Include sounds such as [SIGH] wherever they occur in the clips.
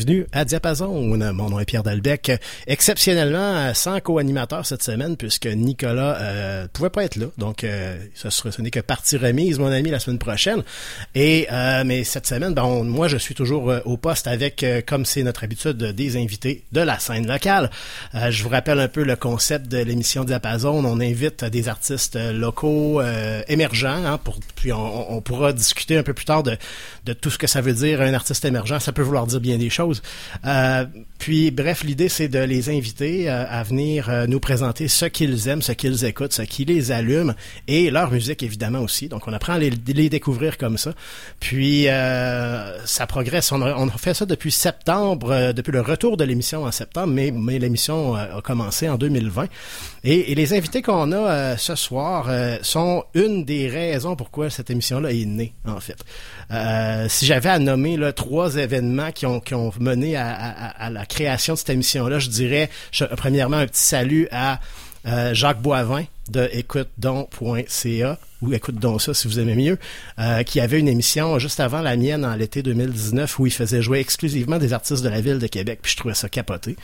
Bienvenue à Diapason. Mon nom est Pierre Dalbec. Exceptionnellement, sans co-animateur cette semaine, puisque Nicolas euh, pouvait pas être là. Donc, euh, ce, n'est que partie remise, mon ami, la semaine prochaine. Et euh, mais cette semaine, bon, moi, je suis toujours euh, au poste avec, euh, comme c'est notre habitude, des invités de la scène locale. je vous rappelle un peu le concept de l'émission Diapason. On invite des artistes locaux émergents. Hein, puis on, pourra discuter un peu plus tard de tout ce que ça veut dire un artiste émergent. Ça peut vouloir dire bien des choses. Euh, puis, bref, l'idée, c'est de les inviter euh, à venir euh, nous présenter ce qu'ils aiment, ce qu'ils écoutent, ce qui les allume et leur musique, évidemment, aussi. Donc, on apprend à les, découvrir comme ça. Puis, ça progresse. On a, fait ça depuis septembre, depuis le retour de l'émission en septembre, mais, l'émission a commencé en 2020. Et, les invités qu'on a ce soir sont une des raisons pourquoi cette émission-là est née, en fait. si j'avais à nommer là, trois événements qui ont à, à la création de cette émission-là, je dirais, premièrement, un petit salut à euh, Jacques Boivin de écoutedon.ca ou écoute donc ça si vous aimez mieux, euh, qui avait une émission juste avant la mienne en l'été 2019 où il faisait jouer exclusivement des artistes de la ville de Québec, puis je trouvais ça capoté.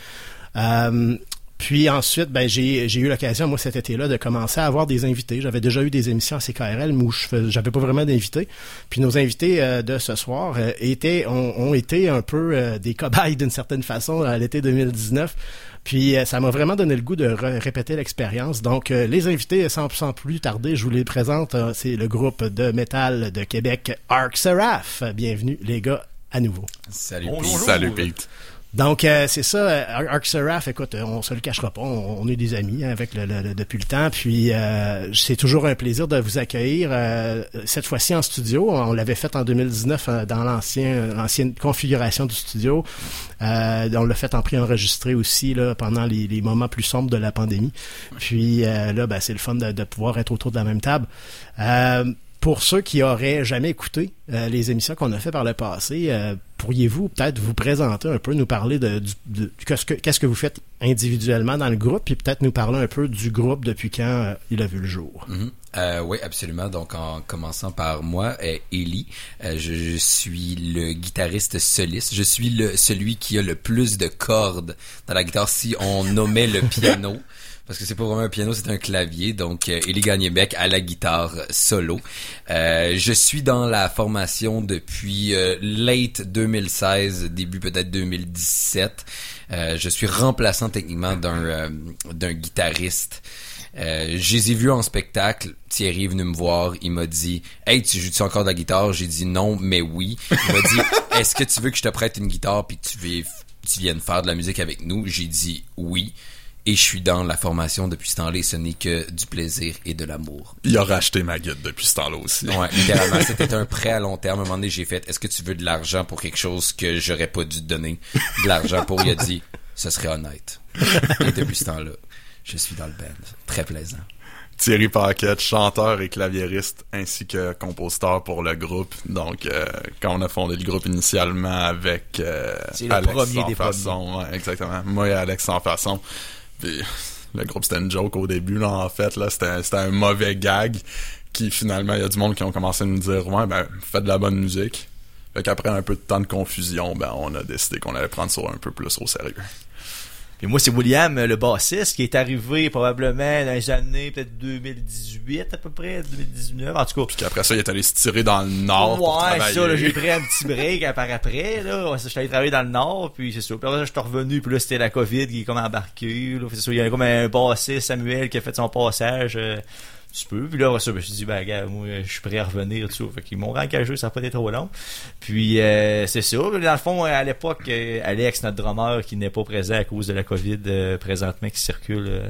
Euh, puis ensuite, ben j'ai, j'ai eu l'occasion, moi, cet été-là, de commencer à avoir des invités. J'avais déjà eu des émissions à CKRL où je j'avais pas vraiment d'invités. Puis nos invités euh, de ce soir euh, étaient, ont, été un peu euh, des cobayes d'une certaine façon à l'été 2019. Puis ça m'a vraiment donné le goût de répéter l'expérience. Donc les invités, sans, sans plus tarder, je vous les présente. c'est le groupe de métal de Québec, Arc Seraph. Bienvenue les gars à nouveau. Salut Pete. Salut Pete. Donc, euh, c'est ça, euh, Arc Seraph, écoute, euh, on se le cachera pas, on, est des amis hein, avec le, depuis le temps, puis c'est toujours un plaisir de vous accueillir, cette fois-ci en studio, on l'avait fait en 2019 dans l'ancien l'ancienne configuration du studio, on l'a fait en pré-enregistré aussi là, pendant les, moments plus sombres de la pandémie, puis là, ben, c'est le fun de, de, pouvoir être autour de la même table pour ceux qui auraient jamais écouté euh, les émissions qu'on a fait par le passé, euh, pourriez-vous peut-être vous présenter un peu, nous parler de, qu'est-ce que qu'est-ce que vous faites individuellement dans le groupe, puis peut-être nous parler un peu du groupe depuis quand euh, il a vu le jour? Mm-hmm. oui, absolument. Donc, en commençant par moi, Ellie, je, je, suis le guitariste soliste. Je suis le celui qui a le plus de cordes dans la guitare. Si on nommait le [LAUGHS] piano, parce que c'est pas vraiment un piano, c'est un clavier. Donc, euh, Élie Gagnébec à la guitare solo. Euh, je suis dans la formation depuis euh, late 2016, début peut-être 2017. Euh, je suis remplaçant techniquement d'un d'un guitariste. Je les ai vus en spectacle. Thierry est venu me voir. Il m'a dit Hey, tu joues-tu encore de la guitare J'ai dit non, mais oui. Il m'a dit Est-ce que tu veux que je te prête une guitare puis que tu, tu viennes faire de la musique avec nous J'ai dit oui et je suis dans la formation depuis ce temps-là ce n'est que du plaisir et de l'amour. Il a racheté ma guide depuis ce temps-là aussi. Ouais, littéralement, [LAUGHS] c'était un prêt à long terme. À un moment donné, j'ai fait, est-ce que tu veux de l'argent pour quelque chose que j'aurais pas dû te donner? De l'argent pour? Il a dit, ce serait honnête. Et depuis ce temps-là, je suis dans le band. Très plaisant. Thierry Paquette, chanteur et claviériste, ainsi que compositeur pour le groupe. Donc, euh, quand on a fondé le groupe initialement avec euh, C'est le Alex premier sans des façon, ouais, exactement. Moi et Alex sans façon. Puis, le groupe c'était une joke au début là en fait là. C'était un mauvais gag qui finalement il y a du monde qui ont commencé à nous dire ouais ben faites de la bonne musique fait qu'après un peu de temps de confusion ben on a décidé qu'on allait prendre ça un peu plus au sérieux Puis moi, c'est William, le bassiste, qui est arrivé probablement dans les années peut-être 2018 à peu près, 2019, en tout cas. puis qu'après ça il est allé se tirer dans le nord pour ouais, travailler ça, là, j'ai pris un petit break par après, là. Ça, J'étais allé travailler dans le Nord, puis c'est ça. Puis après ça, je suis revenu, puis là, c'était la COVID qui est comme embarqué, là. C'est ça, il y a comme un bassiste, Samuel, qui a fait son passage, euh, un petit peu. Puis là, ça, ben, je me suis dit, ben, gars, moi, je suis prêt à revenir, tout ça. Fait qu'ils m'ont engagé, ça n'a pas été trop long. Puis, euh, c'est ça. Dans le fond, à l'époque, euh, Alex, notre drummer, qui n'est pas présent à cause de la COVID, euh, présentement, qui circule, euh,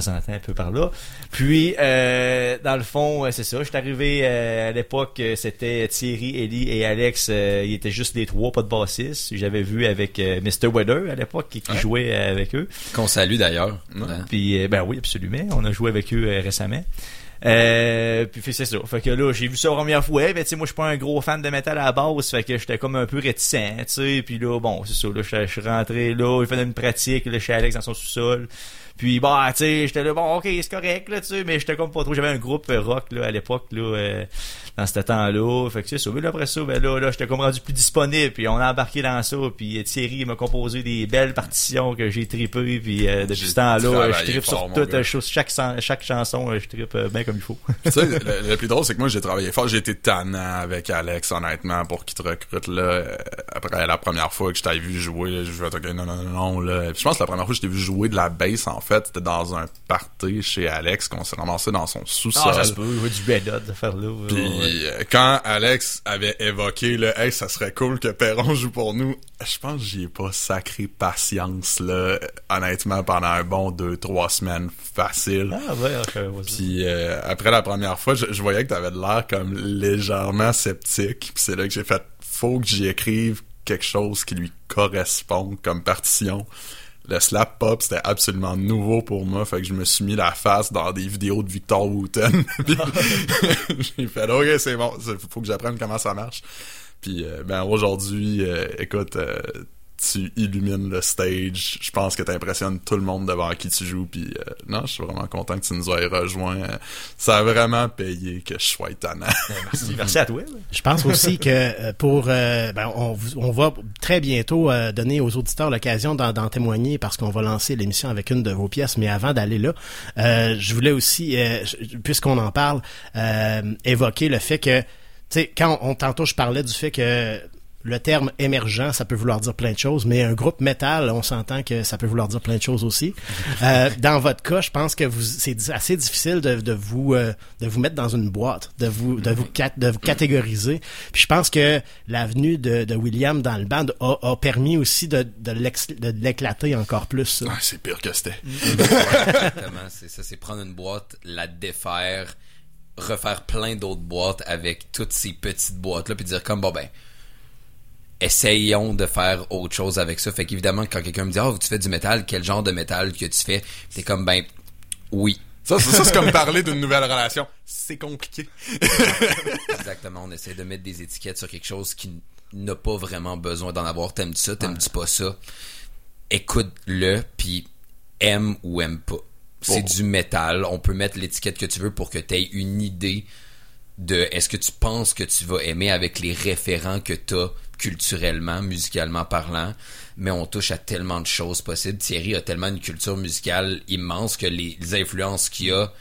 temps en temps un peu par là. Puis, euh, dans le fond, c'est ça. Je suis arrivé euh, à l'époque, euh, c'était Thierry, Ellie et Alex. euh, ils étaient juste les trois, pas de bassiste. J'avais vu avec Mr. Weather à l'époque qui, qui jouait avec eux. Qu'on salue d'ailleurs. Ouais. Puis, ben oui, absolument. On a joué avec eux récemment. Euh, puis c'est ça. Fait que là, j'ai vu ça la première fois. Ben, tu sais, moi, je suis pas un gros fan de métal à la base. Fait que j'étais comme un peu réticent, tu sais. Puis là, bon, c'est ça. Là, je je suis rentré là. Il faisait une pratique là, chez Alex dans son sous-sol. Puis bah, tu sais, j'étais là, bon, ok, c'est correct, là, tu sais, mais j'étais comme pas trop. J'avais un groupe rock, là, à l'époque, là, euh, dans ce temps-là. Fait que c'est ça. Mais là, après ça, ben là, là, j'étais comme rendu plus disponible. Puis on a embarqué dans ça. Puis euh, Thierry m'a composé des belles partitions que j'ai trippé. Puis euh, depuis ce temps-là, je fort, sur toute chaque, chaque chanson, euh, je trippe euh, bien comme il faut. tu sais, le, le plus drôle, c'est que moi, j'ai travaillé fort. J'ai été tannant avec Alex, honnêtement, pour qu'il te recrute, là. Après la première fois que je t'avais vu jouer, je jouais, ok, non, non, non, non, là. Puis je pense que la première fois que je t'ai vu jouer de la bass, en fait, c'était dans un party chez Alex, qu'on s'est ramassé dans son sous-sol. Ah, ça se peut, du Red Hot, de faire là. ouais. Puis euh, quand Alex avait évoqué le hey ça serait cool que Perron joue pour nous, je pense que j'y ai pas sacré patience là, honnêtement pendant un bon deux trois semaines facile. Ah, ouais, ok. Puis euh, après la première fois, je, je voyais que t'avais de l'air comme légèrement sceptique. Puis c'est là que j'ai fait faut que j'y écrive quelque chose qui lui correspond comme partition. Le slap pop, c'était absolument nouveau pour moi, fait que je me suis mis la face dans des vidéos de Victor Wooten. [LAUGHS] [LAUGHS] J'ai fait OK, c'est bon, faut que j'apprenne comment ça marche. Puis euh, ben aujourd'hui, euh, écoute, euh, tu illumines le stage. Je pense que tu impressionnes tout le monde devant qui tu joues. Puis euh, non, je suis vraiment content que tu nous aies rejoints. Euh, Ça a vraiment payé que je sois étonnant. [LAUGHS] Merci, merci à toi. Je pense aussi que euh, pour euh, ben, on, vous- on va très bientôt euh, donner aux auditeurs l'occasion d'en, d'en témoigner parce qu'on va lancer l'émission avec une de vos pièces. Mais avant d'aller là, euh, je voulais aussi, euh, je- puisqu'on en parle, euh, évoquer le fait que, tu sais, quand on, tantôt je parlais du fait que le terme émergent, ça peut vouloir dire plein de choses, mais un groupe métal, on s'entend que ça peut vouloir dire plein de choses aussi. [LAUGHS] Euh, dans votre cas, je pense que vous, c'est assez difficile de, de vous euh, de vous mettre dans une boîte, de vous de vous cat- de vous catégoriser. Puis je pense que l'avenue de, de William dans le band a, a permis aussi de de, l'ex- de l'éclater encore plus. ça. Ah, c'est pire que c'était. [LAUGHS] Exactement, c'est ça, c'est prendre une boîte, la défaire, refaire plein d'autres boîtes avec toutes ces petites boîtes-là, puis dire comme, bon ben, essayons de faire autre chose avec ça. Fait qu'évidemment, quand quelqu'un me dit, oh, tu fais du métal, quel genre de métal que tu fais? T'es comme, ben, oui. Ça, c'est- ça c'est comme [LAUGHS] parler d'une nouvelle relation. C'est compliqué. [LAUGHS] Exactement, on essaie de mettre des étiquettes sur quelque chose qui n'a pas vraiment besoin d'en avoir. T'aimes-tu ça, t'aimes-tu pas ça? Écoute-le, puis aime ou aime pas. C'est Oh. du métal. On peut mettre l'étiquette que tu veux pour que tu aies une idée de est-ce que tu penses que tu vas aimer avec les référents que tu as culturellement, musicalement parlant. Mais on touche à tellement de choses possibles. Thierry a tellement une culture musicale immense que les, les influences qu'il a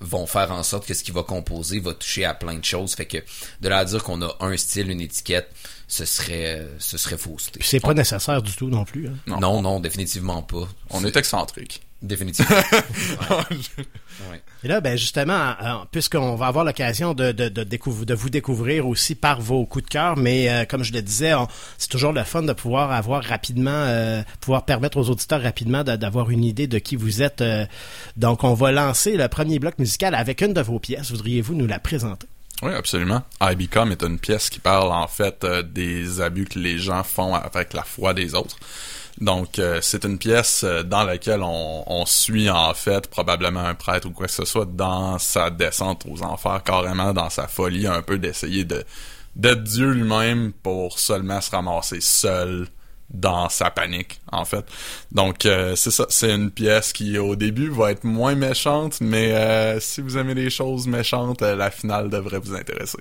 vont faire en sorte que ce qu'il va composer va toucher à plein de choses. Fait que de là à dire qu'on a un style, une étiquette, ce serait ce serait. Puis c'est pas nécessaire du tout non plus. hein? Non. Non, non, définitivement pas. On est excentrique. Définitivement. [LAUGHS] Ouais. Et là, ben justement, euh, puisqu'on va avoir l'occasion de, de, de, de vous découvrir aussi par vos coups de cœur, mais euh, comme je le disais, c'est toujours le fun de pouvoir avoir rapidement, euh, pouvoir permettre aux auditeurs rapidement de- d'avoir une idée de qui vous êtes. donc, on va lancer le premier bloc musical avec une de vos pièces. Voudriez-vous nous la présenter? Oui, absolument. I Become est une pièce qui parle en fait des abus que les gens font avec la foi des autres. Donc, euh, c'est une pièce euh, dans laquelle on, suit en fait probablement un prêtre ou quoi que ce soit dans sa descente aux enfers, carrément dans sa folie, un peu d'essayer de d'être Dieu lui-même pour seulement se ramasser seul dans sa panique, en fait. Donc, euh, c'est ça, c'est une pièce qui, au début, va être moins méchante, mais si vous aimez les choses méchantes, la finale devrait vous intéresser.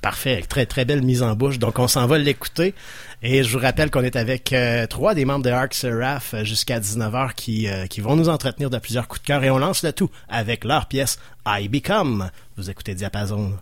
Parfait, très très belle mise en bouche. Donc on s'en va l'écouter. Et je vous rappelle qu'on est avec euh, trois des membres de Arc Seraph euh, jusqu'à 19h qui, euh, qui vont nous entretenir de plusieurs coups de cœur et on lance le tout avec leur pièce I Become. Vous écoutez Diapason.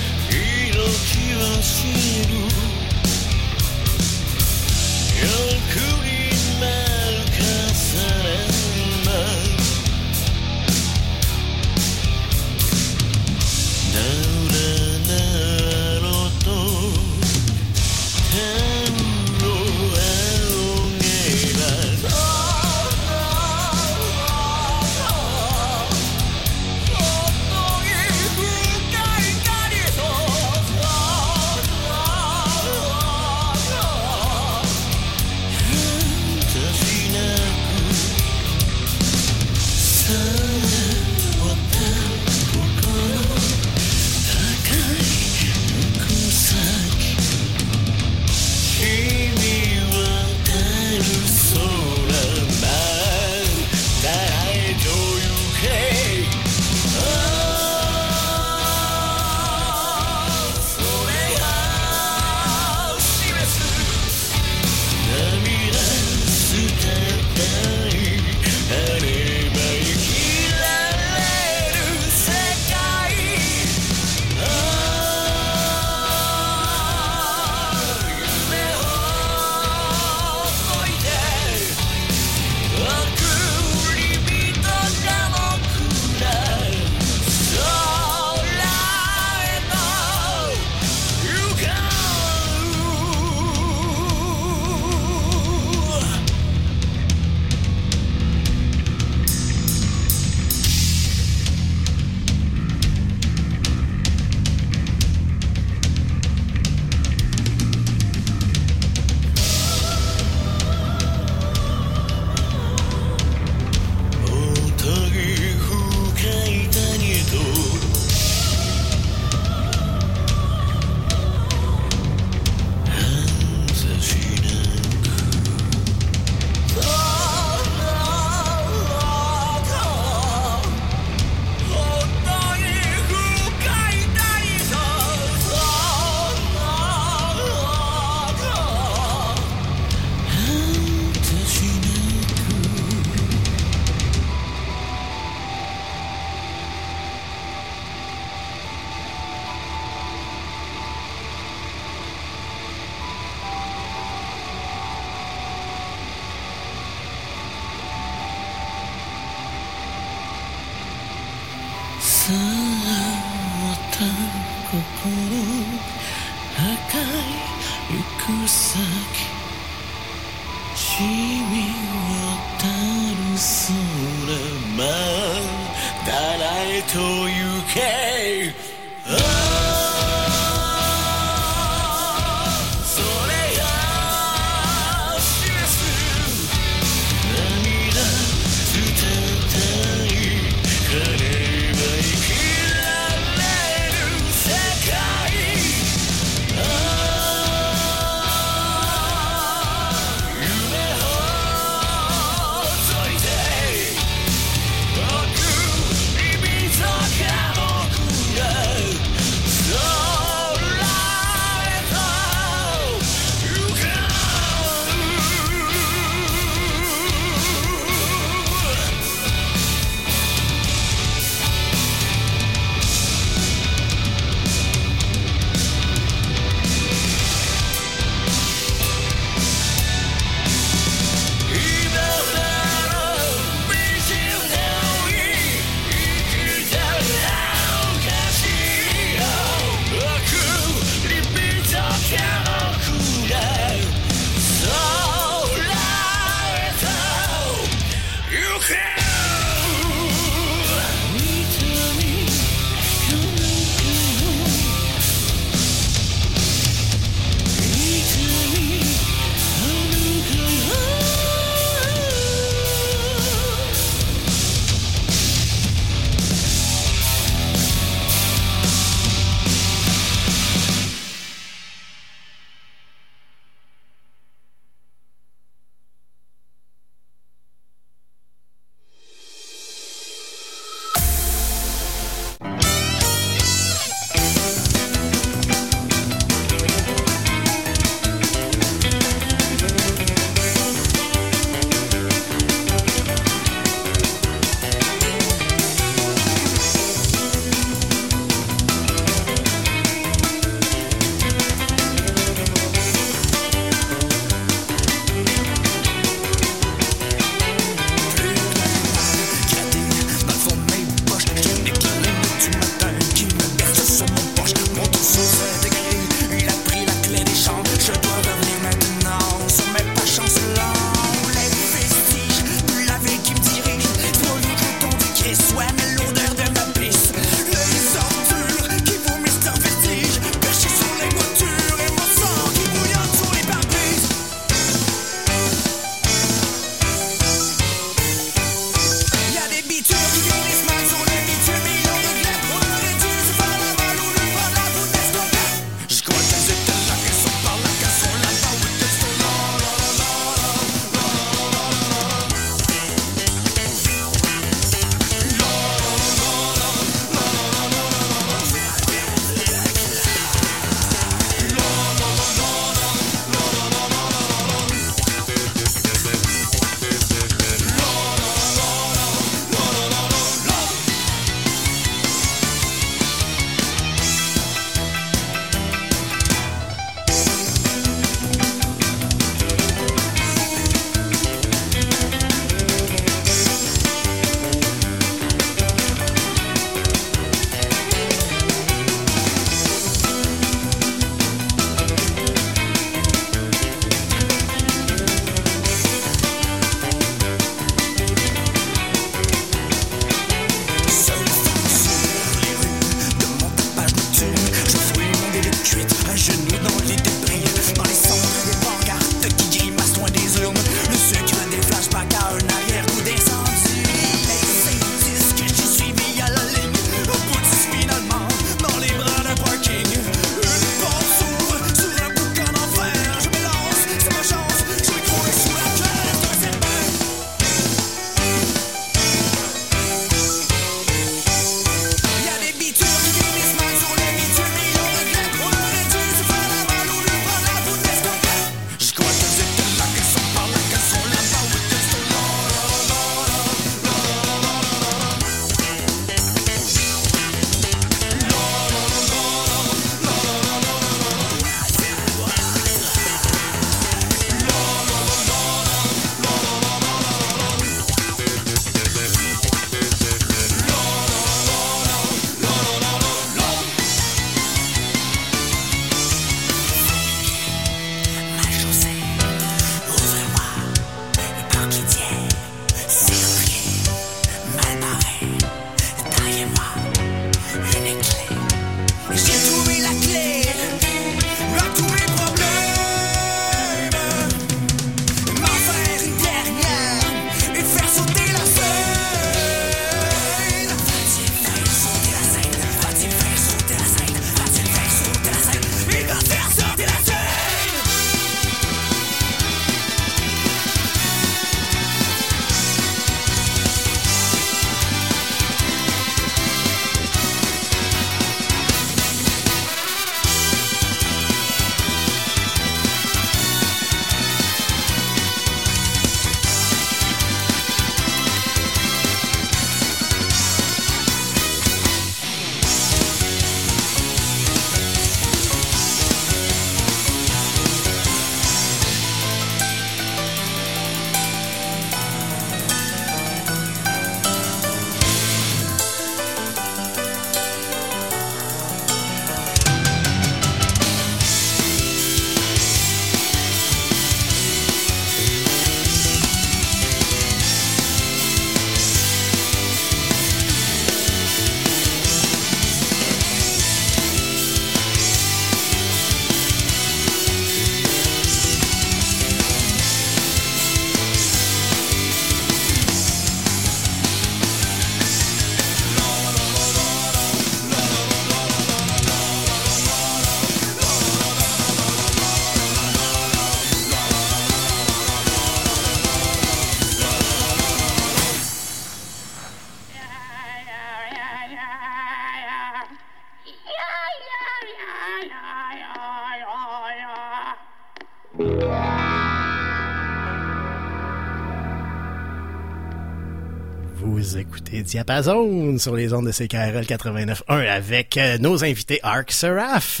Diapason sur les ondes de CKRL 89.1 avec euh, nos invités Arc Seraph.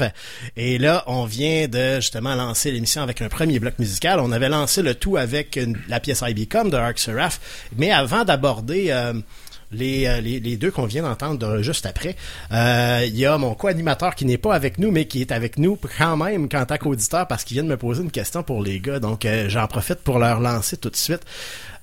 Et là, on vient de justement lancer l'émission avec un premier bloc musical. On avait lancé le tout avec la pièce I Become de Arc Seraph. Mais avant d'aborder euh, les, euh, les, les deux qu'on vient d'entendre de- juste après, euh, il y a mon co-animateur qui n'est pas avec nous, mais qui est avec nous quand même en tant qu'auditeur parce qu'il vient de me poser une question pour les gars. Donc, euh, j'en profite pour leur lancer tout de suite.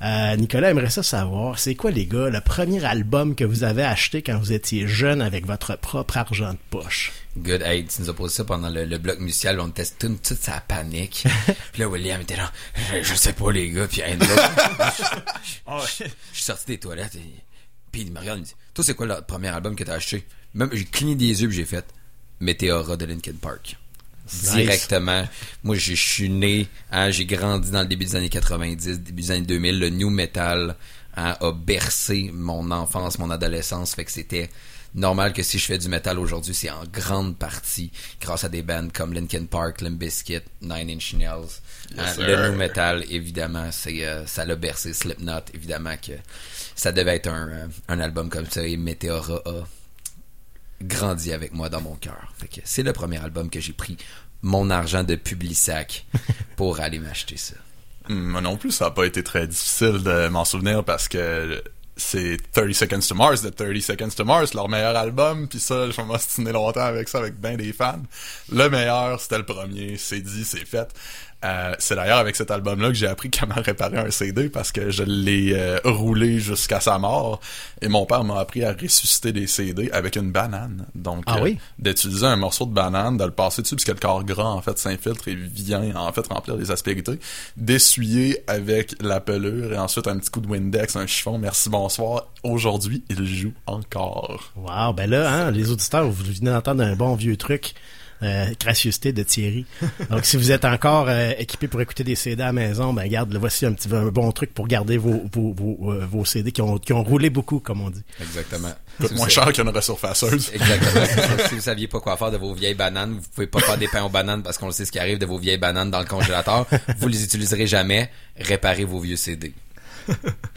Euh, Nicolas aimerait ça savoir, c'est quoi les gars, le premier album que vous avez acheté quand vous étiez jeune avec votre propre argent de poche? Good. Hey, tu nous as posé ça pendant le, le bloc musical. On toute, toute sa panique. [LAUGHS] puis là, William était là. Je, je sais pas, les gars. Puis [LAUGHS] je suis sorti des toilettes. Et, puis il me regarde. Il me dit Toi, c'est quoi le premier album que t'as acheté? Même, j'ai cligné des yeux. J'ai fait Meteora de Linkin Park. Nice. Directement. Moi, je suis né, hein, j'ai grandi dans le début des années 90, début des années 2000. Le new metal hein, a bercé mon enfance, mon adolescence. Fait que c'était normal que si je fais du metal aujourd'hui, c'est en grande partie grâce à des bands comme Linkin Park, Limp Bizkit, Nine Inch Nails. Hein, le new metal, évidemment, c'est euh, ça l'a bercé. Slipknot, évidemment que ça devait être un, euh, un album comme ça. Et Meteora a grandi avec moi dans mon cœur. C'est le premier album que j'ai pris mon argent de Publisac [LAUGHS] pour aller m'acheter ça. Hum, Moi non plus, ça a pas été très difficile de m'en souvenir parce que c'est 30 Seconds to Mars de 30 Seconds to Mars, leur meilleur album, puis ça, je m'en stiné longtemps avec ça, avec ben des fans. Le meilleur, c'était le premier, c'est dit, c'est fait. Euh, c'est d'ailleurs avec cet album-là que j'ai appris comment réparer un CD parce que je l'ai euh, roulé jusqu'à sa mort et mon père m'a appris à ressusciter des CD avec une banane. Donc, Ah euh, oui? d'utiliser un morceau de banane, de le passer dessus, puisque le corps gras, en fait, s'infiltre et vient, en fait, remplir les aspérités, d'essuyer avec la pelure et ensuite un petit coup de Windex, un chiffon, merci, bonsoir. Aujourd'hui, il joue encore. Wow, ben là, hein, les auditeurs, vous venez d'entendre un bon vieux truc. Euh, gracieuseté de Thierry. Donc, si vous êtes encore euh, équipé pour écouter des CD à la maison, ben garde, le voici un petit un bon truc pour garder vos vos, vos, euh, vos CD qui ont qui ont roulé beaucoup, comme on dit. Exactement. Coûte moins cher qu'une resurfaceuse. Exactement. [LAUGHS] si vous saviez pas quoi faire de vos vieilles bananes, vous pouvez pas faire des pains aux bananes parce qu'on le sait ce qui arrive de vos vieilles bananes dans le congélateur. Vous les utiliserez jamais. Réparez vos vieux CD.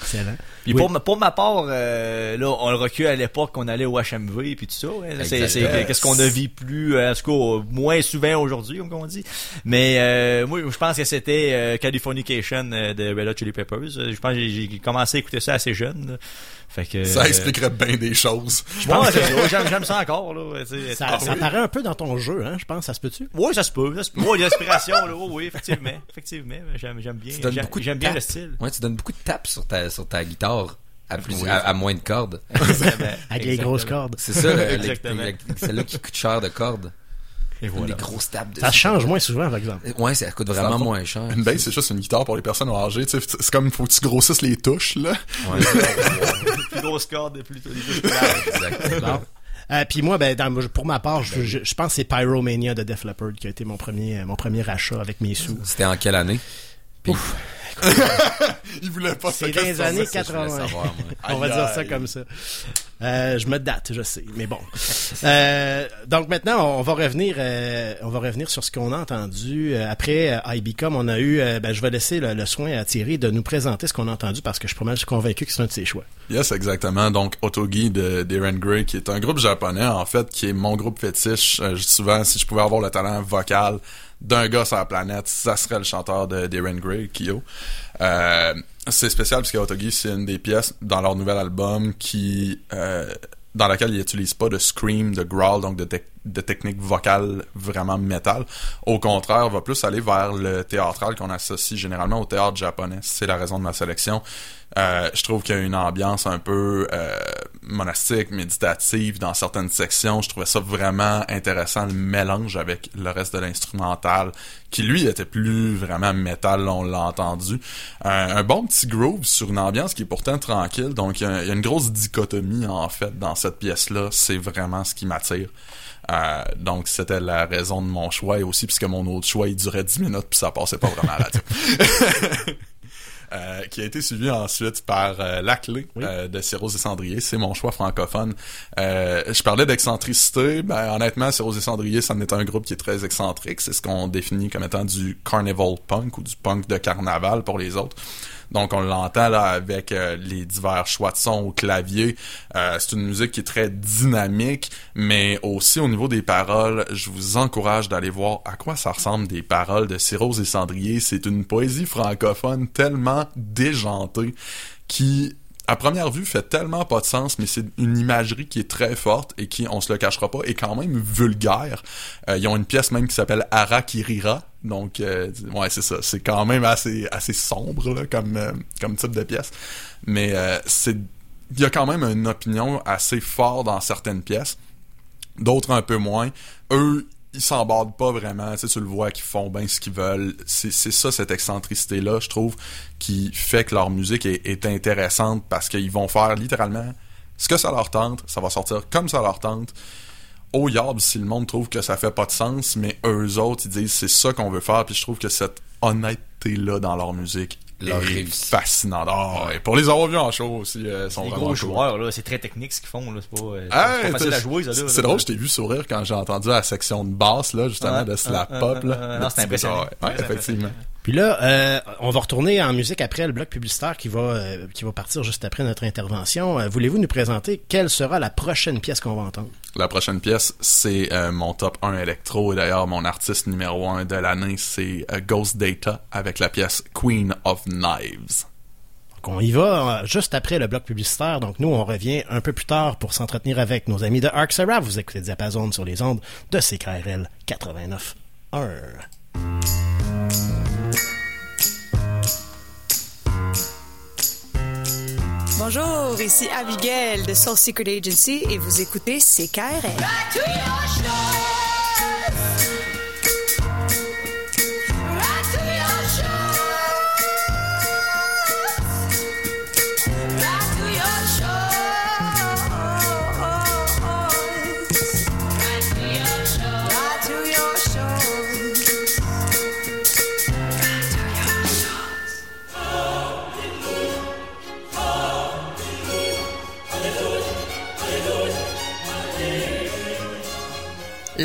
Excellent. Puis Oui. pour, ma- pour ma part, euh, là, on le recule à l'époque qu'on allait au HMV puis tout ça. hein. C'est, qu'est-ce qu'on a vu plus, euh, en tout cas, moins souvent aujourd'hui, comme on dit. Mais euh, moi, je pense que c'était euh, Californication euh, de Red Hot Chili Peppers. Je pense que j'ai j'ai commencé à écouter ça assez jeune. là. Fait que Ça euh, expliquerait bien des choses. Je pense que j'aime, ça encore là. Ça, ça paraît un peu dans ton jeu, hein, je pense, ça se peut-tu? Oui, ça se peut. Ça se peut. Oui, l'inspiration, là. Oui, effectivement. Effectivement. J'aime, j'aime bien. J'aime, bien le style. Ouais, tu donnes beaucoup de tapes sur ta, sur ta guitare à, plus, Oui. à, à moins de cordes. Avec les grosses cordes. C'est ça, celle-là qui coûte cher de cordes. Et voilà. Les grosses tapes dessus. Ça change moins souvent, par exemple. Ouais, ça coûte vraiment moins cher. Une bass, c'est juste une guitare pour les personnes âgées. tu sais, C'est comme, faut que tu grossisses les touches, là. Ouais. [LAUGHS] plus grosse corde, plus, plus large. [LAUGHS] Exactement. Euh, puis moi, ben, dans- pour ma part, je, je, je pense que c'est Pyromania de Def Leppard qui a été mon premier, mon premier achat avec mes sous. C'était en quelle année? Puis, [LAUGHS] Il voulait pas se C'est dans les années ça, je voulais 80. savoir. On va Aïe, dire ça aïe. comme ça. Euh, je me date, je sais, mais bon. Euh, donc maintenant, on va revenir, euh, on va revenir sur ce qu'on a entendu après I Become. On a eu, euh, ben, je vais laisser le, le soin à Thierry de nous présenter ce qu'on a entendu parce que je suis pas mal convaincu que c'est un de ses choix. Yes, exactement. Donc, Otogi de d'Eren Grey, qui est un groupe japonais, en fait, qui est mon groupe fétiche. Euh, je dis souvent, si je pouvais avoir le talent vocal d'un gars sur la planète, ça serait le chanteur de d'Eren Grey, Kyo. Euh, c'est spécial parce que c'est une des pièces dans leur nouvel album qui... euh, dans laquelle ils n'utilisent pas de scream, de growl, donc de, de technique vocale vraiment métal. Au contraire, va plus aller vers le théâtral qu'on associe généralement au théâtre japonais. C'est la raison de ma sélection. Euh, je trouve qu'il y a une ambiance un peu euh, monastique, méditative dans certaines sections. Je trouvais ça vraiment intéressant, le mélange avec le reste de l'instrumental, qui lui était plus vraiment métal, on l'a entendu. Un, un bon petit groove sur une ambiance qui est pourtant tranquille. Donc il y a une grosse dichotomie en fait dans cette pièce-là. C'est vraiment ce qui m'attire. Euh, donc c'était la raison de mon choix et aussi puisque mon autre choix il durait 10 minutes puis ça passait pas vraiment à la radio. [LAUGHS] Euh, qui a été suivi ensuite par euh, La Clé euh, de Cyrus et Cendrier. C'est mon choix francophone. Euh, je parlais d'excentricité. Ben, honnêtement, Cyrus et Cendrier, ça en est un groupe qui est très excentrique. C'est ce qu'on définit comme étant du carnival punk ou du punk de carnaval pour les autres. Donc on l'entend là avec euh, les divers choix de son au clavier. Euh, c'est une musique qui est très dynamique, mais aussi au niveau des paroles, je vous encourage d'aller voir à quoi ça ressemble des paroles de Cyrose et Cendrier. C'est une poésie francophone tellement déjantée qui à première vue fait tellement pas de sens, mais c'est une imagerie qui est très forte et qui, on se le cachera pas, est quand même vulgaire. Euh, ils ont une pièce même qui s'appelle Arakirira, donc euh, ouais c'est ça, c'est quand même assez assez sombre là, comme euh, comme type de pièce, mais c'est il y a quand même une opinion assez forte dans certaines pièces, d'autres un peu moins. Eux ils s'embardent pas vraiment, tu, sais, tu le vois qu'ils font bien ce qu'ils veulent. C'est ça, cette excentricité-là, je trouve, qui fait que leur musique est, intéressante parce qu'ils vont faire littéralement ce que ça leur tente, ça va sortir comme ça leur tente. Au yard, si le monde trouve que ça fait pas de sens, mais eux autres, ils disent c'est ça qu'on veut faire, puis je trouve que cette honnêteté-là dans leur musique leur fascinant. Oh, et pour les avoir vus en show aussi, euh, sont les vraiment gros joueurs, là, c'est très technique ce qu'ils font, là, c'est pas, euh, pas facile à jouer, ça, là. C'est drôle, je t'ai vu sourire quand j'ai entendu la section de basse, là, justement, de slap pop, là. non, c'est impressionnant. Ouais, effectivement. Puis là, euh, on va retourner en musique après le bloc publicitaire qui va euh, qui va partir juste après notre intervention. Euh, voulez-vous nous présenter quelle sera la prochaine pièce qu'on va entendre? La prochaine pièce, c'est mon top 1 électro et d'ailleurs mon artiste numéro 1 de l'année, c'est Ghost Data avec la pièce Queen of Knives. Donc on y va juste après le bloc publicitaire. Donc nous, on revient un peu plus tard pour s'entretenir avec nos amis de Arc Vous écoutez Diapason sur les ondes de CKRL 89.1. Bonjour, ici Abigail de Soul Secret Agency et vous écoutez CKRL.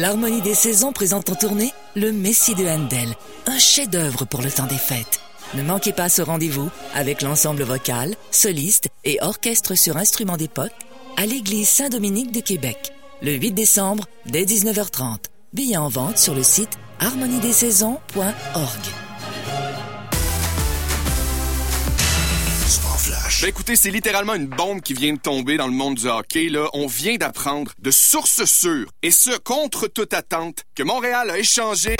L'Harmonie des saisons présente en tournée Le Messie de Handel, un chef-d'œuvre pour le temps des fêtes. Ne manquez pas ce rendez-vous avec l'ensemble vocal, soliste et orchestre sur instruments d'époque à l'église Saint-Dominique de Québec, le 8 décembre dès 19h30. Billets en vente sur le site harmoniedessaisons.org. Ben écoutez, c'est littéralement une bombe qui vient de tomber dans le monde du hockey. Là. On vient d'apprendre de sources sûres, et ce, contre toute attente, que Montréal a échangé...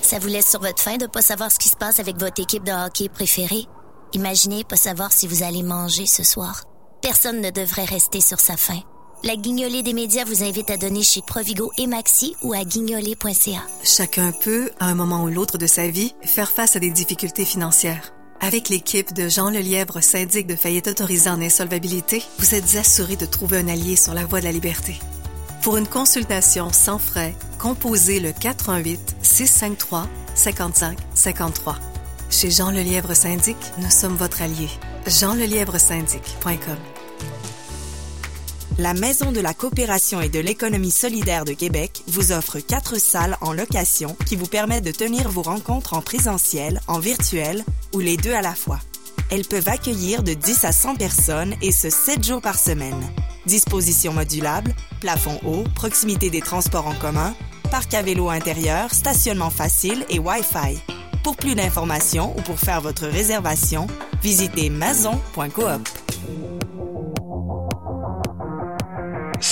Ça vous laisse sur votre faim de pas savoir ce qui se passe avec votre équipe de hockey préférée? Imaginez pas savoir si vous allez manger ce soir. Personne ne devrait rester sur sa faim. La guignolée des médias vous invite à donner chez Provigo et Maxi ou à guignolée.ca. Chacun peut, à un moment ou l'autre de sa vie, faire face à des difficultés financières. Avec l'équipe de Jean Lelièvre, syndic de faillite autorisé en insolvabilité, vous êtes assuré de trouver un allié sur la voie de la liberté. Pour une consultation sans frais, composez le 418 653 55 53. Chez Jean Lelièvre Syndic, nous sommes votre allié. jeanlelièvresyndic.com la Maison de la coopération et de l'économie solidaire de Québec vous offre quatre salles en location qui vous permettent de tenir vos rencontres en présentiel, en virtuel ou les deux à la fois. Elles peuvent accueillir de 10 à 100 personnes et ce 7 jours par semaine. Disposition modulable, plafond haut, proximité des transports en commun, parc à vélo intérieur, stationnement facile et Wi-Fi. Pour plus d'informations ou pour faire votre réservation, visitez maison.coop.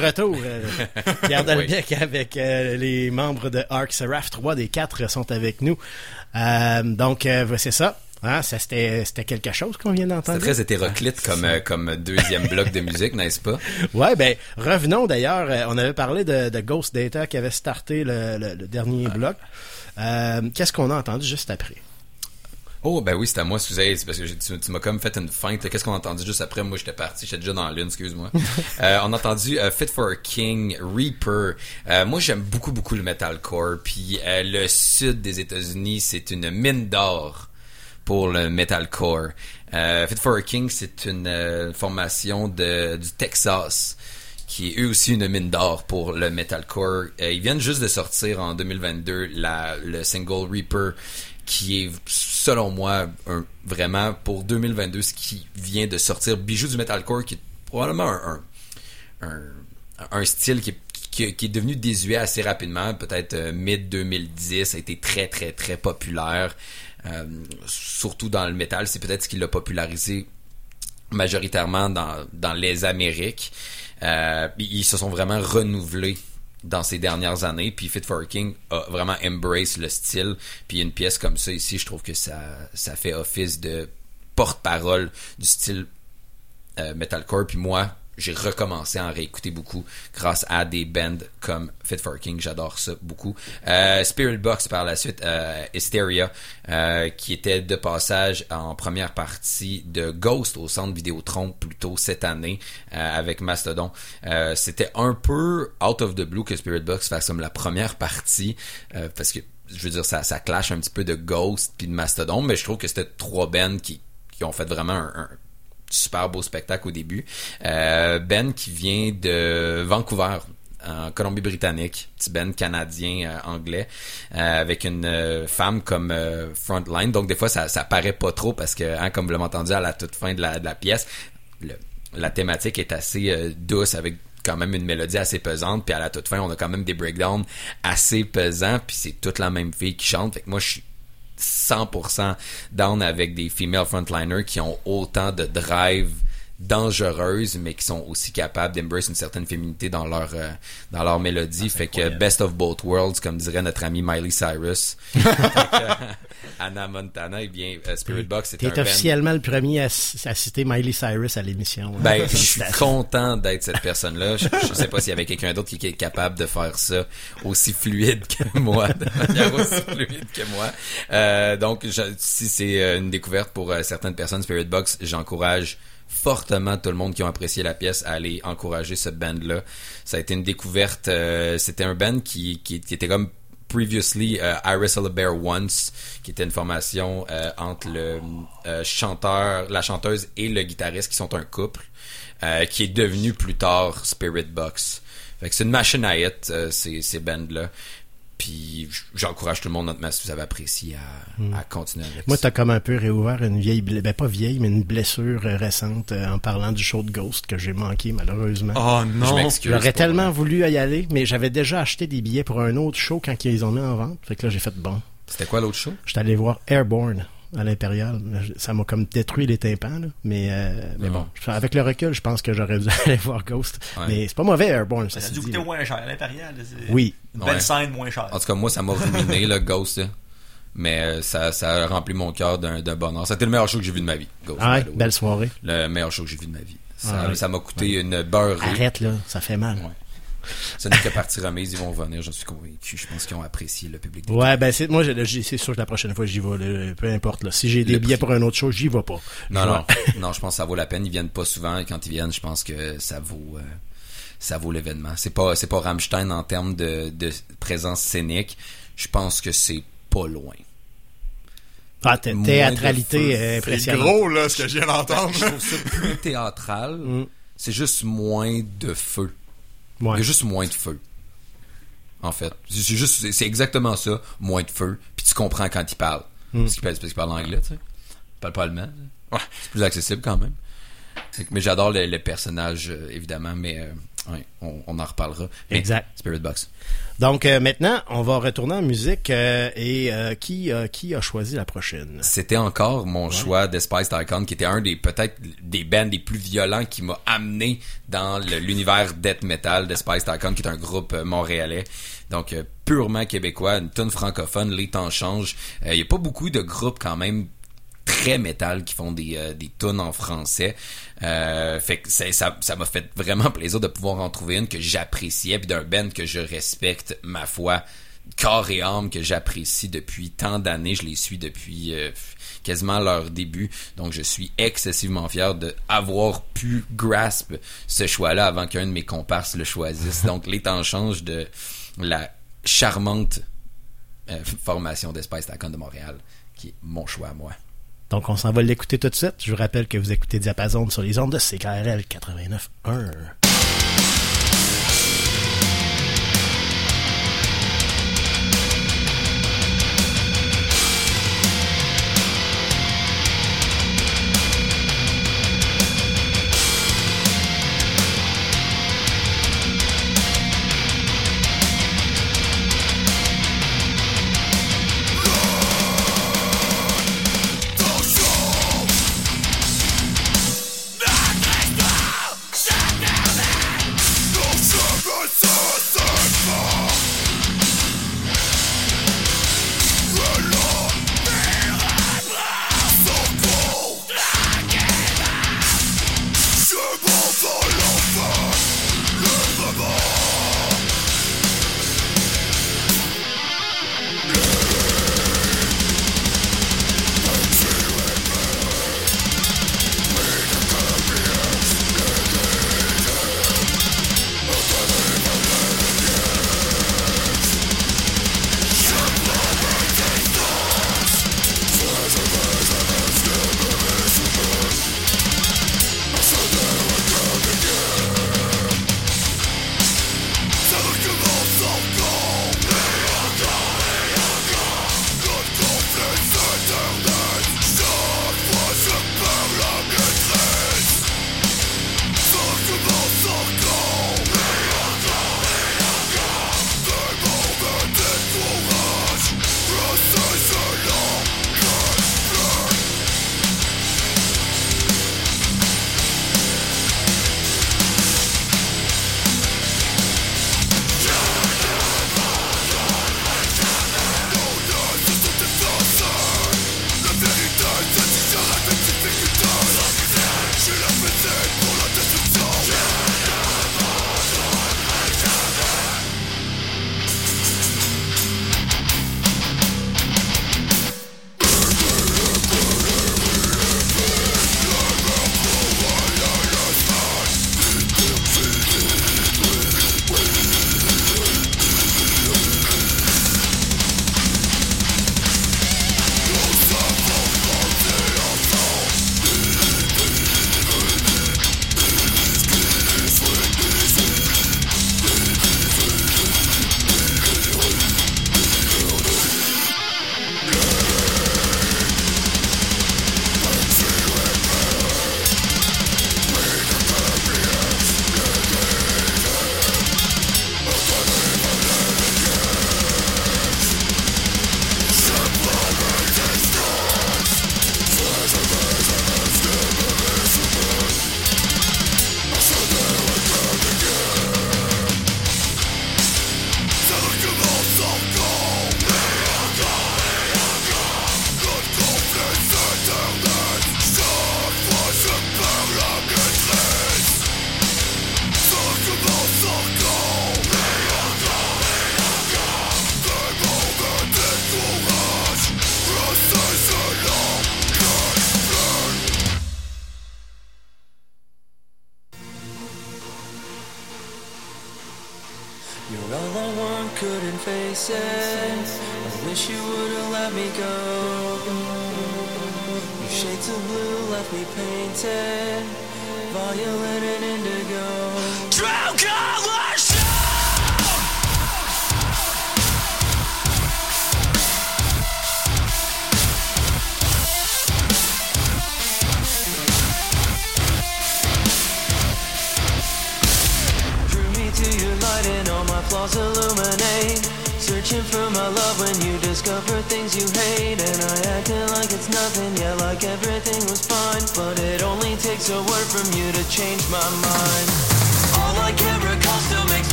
retour. euh, [LAUGHS] Pierre Dalbec avec euh, les membres de Arc Seraph. Trois des quatre sont avec nous. Euh, donc, euh, c'est ça. Hein, ça c'était c'était quelque chose qu'on vient d'entendre. C'est très hétéroclite comme, euh, comme deuxième [LAUGHS] bloc de musique, n'est-ce pas? Ouais, ben revenons d'ailleurs. euh, on avait parlé de, de Ghost Data qui avait starté le, le- le dernier bloc. Euh, Qu'est-ce qu'on a entendu juste après? Oh, ben oui, c'est à moi, excusez, c'est parce que tu, tu m'as comme fait une feinte. Qu'est-ce qu'on a entendu juste après? Moi, j'étais parti, j'étais déjà dans la lune, excuse-moi. [LAUGHS] Euh, on a entendu euh, Fit for a King, Reaper. Euh, moi, j'aime beaucoup, beaucoup le metalcore. Puis le sud des États-Unis, c'est une mine d'or pour le metalcore. Fit for a King, c'est une formation de, du Texas qui est eux aussi une mine d'or pour le metalcore. Ils viennent juste de sortir en 2022 la, le single Reaper qui est selon moi un, vraiment pour 2022 ce qui vient de sortir. Bijou du metalcore qui est probablement un, un, style qui est, qui, est devenu désuet assez rapidement. Peut-être euh, mid 2010 ça a été très très très populaire. Euh, surtout dans le métal c'est peut-être ce qui l'a popularisé majoritairement dans, dans les Amériques. Euh, ils se sont vraiment renouvelés dans ces dernières années. Puis Fit for a King a vraiment embrace le style. Puis une pièce comme ça ici, je trouve que ça, ça fait office de porte-parole du style euh, metalcore. Puis moi, j'ai recommencé à en réécouter beaucoup grâce à des bands comme Fit for King. J'adore ça beaucoup. Euh, Spirit Box par la suite, euh, Hysteria, euh, qui était de passage en première partie de Ghost au centre Vidéotron plus tôt cette année avec Mastodon. C'était un peu out of the blue que Spirit Box fasse comme la première partie parce que je veux dire ça, ça clash un petit peu de Ghost puis de Mastodon, mais je trouve que c'était trois bands qui, qui ont fait vraiment un, un super beau spectacle au début. Euh, ben qui vient de Vancouver en Colombie-Britannique, petit Ben canadien euh, anglais euh, avec une femme comme frontline. Donc des fois ça ça paraît pas trop parce que hein, comme vous l'avez entendu à la toute fin de la, pièce, la thématique est assez douce avec quand même une mélodie assez pesante puis à la toute fin on a quand même des breakdowns assez pesants puis c'est toute la même fille qui chante fait que moi je suis 100% down avec des female frontliners qui ont autant de drive dangereuses mais qui sont aussi capables d'embrace une certaine féminité dans leur euh, dans leur mélodie fait que best of both worlds comme dirait notre ami Miley Cyrus [LAUGHS] Fait que, euh, Anna Montana et bien euh, Spirit Box c'est T'es band officiellement le premier à, citer Miley Cyrus à l'émission. hein. ben, je suis content d'être cette personne-là. Je, je sais pas s'il y avait quelqu'un d'autre qui, qui est capable de faire ça aussi fluide que moi, de manière aussi fluide que moi. Euh, donc, je- si c'est euh, une découverte pour euh, certaines personnes, Spirit Box, j'encourage fortement tout le monde qui ont apprécié la pièce à aller encourager ce band-là. Ça a été une découverte. euh, C'était un band qui, qui, qui était comme previously euh, I Wrestle a Bear Once, qui était une formation euh, entre le euh, chanteur, la chanteuse et le guitariste, qui sont un couple, euh, qui est devenu plus tard Spirit Box. Fait que c'est une machine à hit, euh, ces, ces bands-là. Puis j'encourage tout le monde, notre si vous avez apprécié, à, Mm. à continuer avec Moi, t'as comme un peu réouvert une vieille, ben pas vieille, mais une blessure euh, récente euh, en parlant du show de Ghost que j'ai manqué malheureusement. Oh non! J'aurais tellement voulu y aller, mais j'avais déjà acheté des billets pour un autre show quand ils les ont mis en vente. Fait que là, j'ai fait bon. C'était quoi l'autre show? J'étais allé voir Airborne à l'Impérial. Ça m'a comme détruit les tympans, là. Mais, euh, mais bon, avec le recul, je pense que j'aurais dû [LAUGHS] aller voir Ghost. Ouais. Mais c'est pas mauvais, Airborne, ça Ça a dû coûter moins cher à l'impérial. Oui. Une belle Ouais. scène moins chère. En tout cas, moi, ça m'a ruiné, le Ghost. là. Mais euh, ça, ça a rempli mon cœur d'un d'un bonheur. C'était le meilleur show que j'ai vu de ma vie. Ghost, Ah ouais, belle soirée. Le meilleur show que j'ai vu de ma vie. Ça Ah ouais. ça m'a coûté une beurrée. Arrête, là, ça fait mal. Ce n'est que partie remise, ils vont revenir, j'en suis convaincu. Je pense qu'ils ont apprécié le public. des Ouais, ben c'est moi c'est sûr que la prochaine fois j'y vais, là, peu importe là. Si j'ai des Le billets prix. pour un autre show, j'y vais pas. Non, Je non, [LAUGHS] non, je pense que ça vaut la peine. Ils viennent pas souvent et quand ils viennent, je pense que ça vaut, euh, ça vaut l'événement. C'est pas, c'est pas Rammstein en termes de, de présence scénique. Je pense que c'est pas loin. Ah, théâtralité euh, C'est impressionnante. gros, là, ce que je viens d'entendre. Je trouve ça plus théâtral. Mm. C'est juste moins de feu. Il Ouais. y a juste moins de feu. En fait. C'est juste, c'est- exactement ça, moins de feu. Puis tu comprends quand il parle. Mm. Parce qu'il parle, parce qu'il parle anglais, tu sais. Il parle pas allemand. C'est plus accessible quand même. Mais j'adore le, le personnage, euh, évidemment. Mais euh, Ouais, on, on en reparlera. Mais Exact. Spirit Box. Donc euh, maintenant, on va retourner en musique euh, et euh, qui qui a choisi la prochaine? C'était encore mon choix de Spice Icon, qui était un des peut-être des bands les plus violents qui m'a amené dans l'univers death metal de Spice Icon, qui est un groupe montréalais. Donc purement québécois, une tonne francophone, les temps changent. Il y a pas beaucoup de groupes quand même très métal qui font des euh, des tunes en français. Euh, fait que ça ça m'a fait vraiment plaisir de pouvoir en trouver une que j'appréciais puis d'un band que je respecte ma foi corps et âme que j'apprécie depuis tant d'années, je les suis depuis euh, quasiment leur début. Donc je suis excessivement fier de avoir pu grasp ce choix-là avant qu'un de mes comparses le choisisse. [LAUGHS] Donc les temps changent de la charmante euh, formation d'Espace Tacon de Montréal qui est mon choix à moi. Donc on s'en va l'écouter tout de suite. Je vous rappelle que vous écoutez Diapason sur les ondes de CKRL 89.1.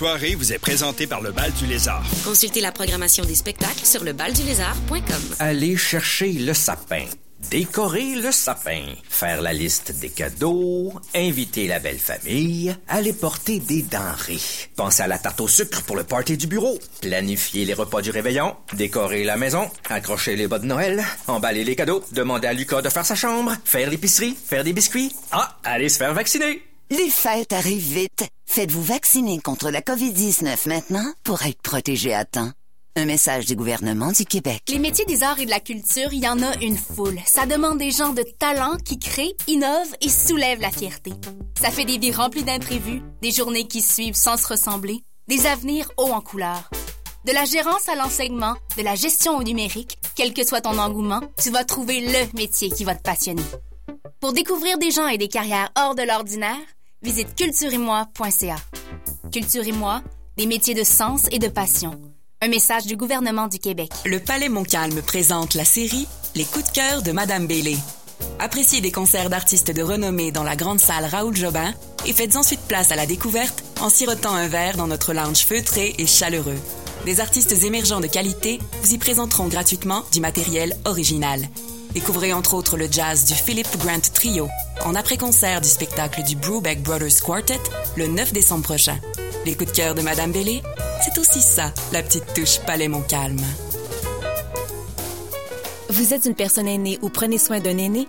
soirée vous est présentée par le Bal du Lézard. Consultez la programmation des spectacles sur lebaldulézard.com. Aller chercher le sapin. Décorer le sapin, faire la liste des cadeaux, inviter la belle famille, aller porter des denrées, penser à la tarte au sucre pour le party du bureau, planifier les repas du réveillon, décorer la maison, accrocher les bas de Noël, emballer les cadeaux, demander à Lucas de faire sa chambre, faire l'épicerie, faire des biscuits, ah, aller se faire vacciner. Les fêtes arrivent vite. Faites-vous vacciner contre la COVID-19 maintenant pour être protégé à temps. Un message du gouvernement du Québec. Les métiers des arts et de la culture, il y en a une foule. Ça demande des gens de talent qui créent, innovent et soulèvent la fierté. Ça fait des vies remplies d'imprévus, des journées qui suivent sans se ressembler, des avenirs hauts en couleur. De la gérance à l'enseignement, de la gestion au numérique, quel que soit ton engouement, tu vas trouver le métier qui va te passionner. Pour découvrir des gens et des carrières hors de l'ordinaire, visite cultureetmoi.ca. Culture et moi, des métiers de sens et de passion. Un message du gouvernement du Québec. Le Palais Montcalm présente la série Les coups de cœur de Madame Bailey. Appréciez des concerts d'artistes de renommée dans la grande salle Raoul Jobin et faites ensuite place à la découverte en sirotant un verre dans notre lounge feutré et chaleureux. Des artistes émergents de qualité vous y présenteront gratuitement du matériel original. Découvrez entre autres le jazz du Philip Grant Trio en après-concert du spectacle du Brubeck Brothers Quartet le 9 décembre prochain. Les coups de cœur de Madame Bellé, c'est aussi ça, la petite touche palais mon calme. Vous êtes une personne aînée ou prenez soin d'un aîné?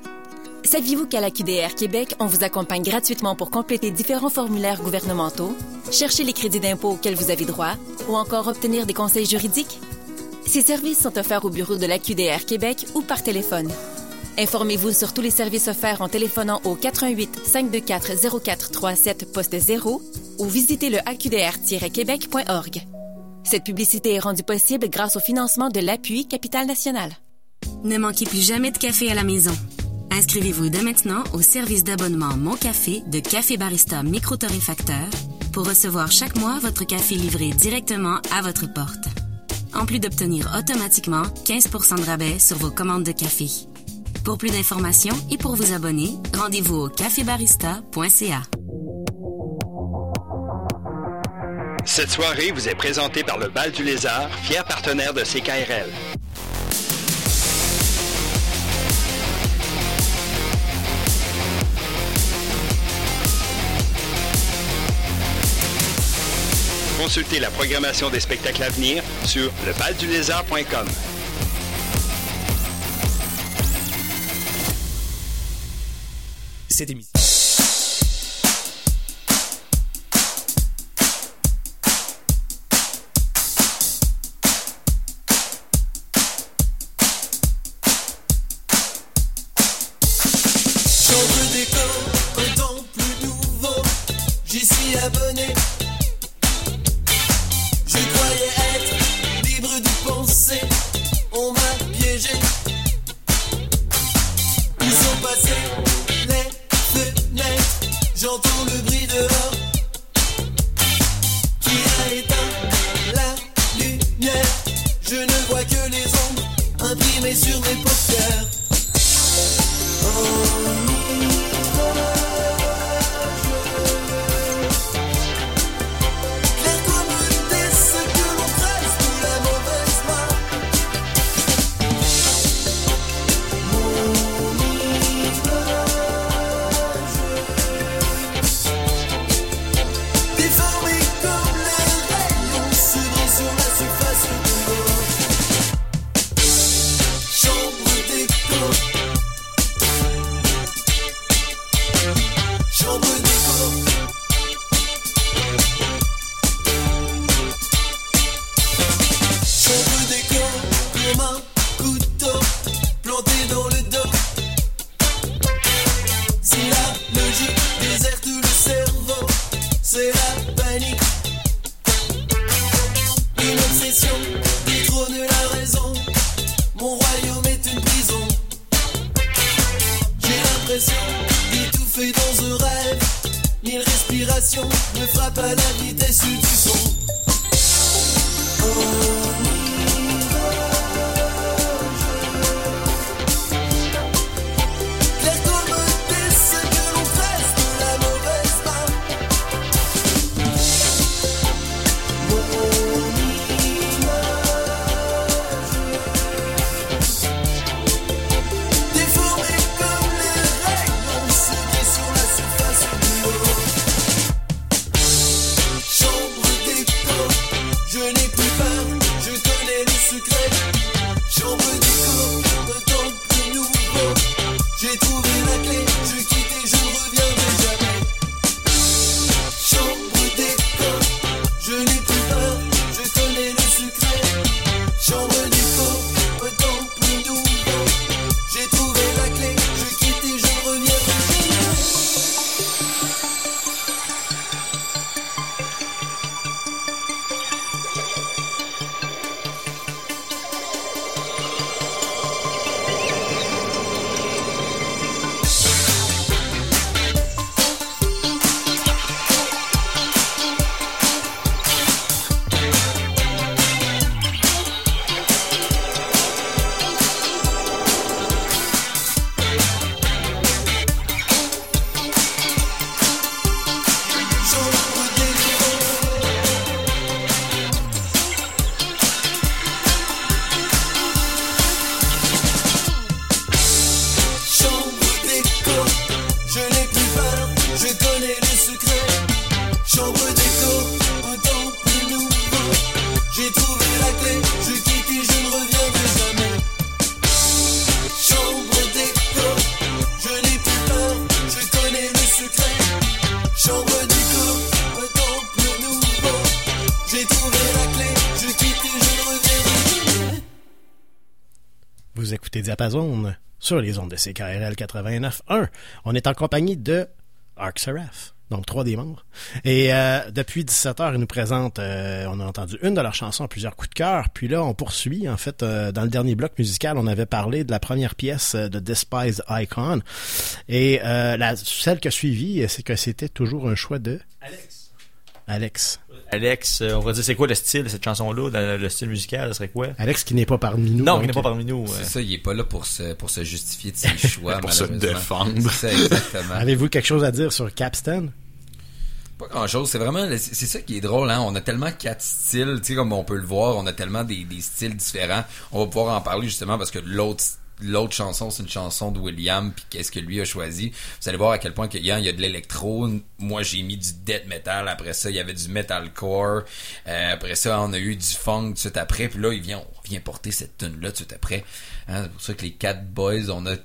Saviez-vous qu'à la QDR Québec, on vous accompagne gratuitement pour compléter différents formulaires gouvernementaux, chercher les crédits d'impôt auxquels vous avez droit ou encore obtenir des conseils juridiques? Ces services sont offerts au bureau de la QDR Québec ou par téléphone. Informez-vous sur tous les services offerts en téléphonant au 88 524 0437 poste 0 ou visitez le aqdr-québec.org. Cette publicité est rendue possible grâce au financement de l'appui Capital National. Ne manquez plus jamais de café à la maison. Inscrivez-vous dès maintenant au service d'abonnement Mon Café de Café Barista Micro Torréfacteur pour recevoir chaque mois votre café livré directement à votre porte. En plus d'obtenir automatiquement 15 de rabais sur vos commandes de café. Pour plus d'informations et pour vous abonner, rendez-vous au cafébarista.ca. Cette soirée vous est présentée par le Bal du Lézard, fier partenaire de CKRL. Consultez la programmation des spectacles à venir sur lebaldulézard.com. Cette émission. Une obsession détrône la raison. Mon royaume est une prison. J'ai l'impression d'étouffer dans un rêve. Mille respirations me frappent à la vitesse du son. Clair Sur les ondes de CKRL 89.1. On est en compagnie de Arc Seraph, donc trois des membres. Et euh, depuis 17h, ils nous présentent, euh, on a entendu une de leurs chansons, plusieurs coups de cœur. Puis là, on poursuit. En fait, euh, dans le dernier bloc musical, on avait parlé de la première pièce euh, de Despise Icon. Et la, celle qui a suivi, c'est que c'était toujours un choix de... Alex. Alex. Alex, euh, on va dire c'est quoi le style de cette chanson-là, le style musical, ce serait quoi? Alex qui n'est pas parmi nous. Non, qui n'est pas parmi nous. C'est euh. ça, il est pas là pour se, pour se justifier de ses [LAUGHS] choix, Pour se défendre. C'est ça, exactement. Avez-vous quelque chose à dire sur Capstan? Pas grand chose, c'est vraiment, c'est c'est ça qui est drôle, hein. On a tellement quatre styles, tu sais, comme on peut le voir, on a tellement des, des styles différents. On va pouvoir en parler justement parce que l'autre, l'autre chanson, c'est une chanson de William, puis qu'est-ce que lui a choisi. Vous allez voir à quel point qu'il y a, il y a de l'électro. Moi, j'ai mis du death metal. Après ça, il y avait du metalcore. Euh, après ça, on a eu du funk tout de suite après. Puis là, il vient, on vient porter cette tune là tout de suite après. Hein, c'est pour ça que les quatre boys, on a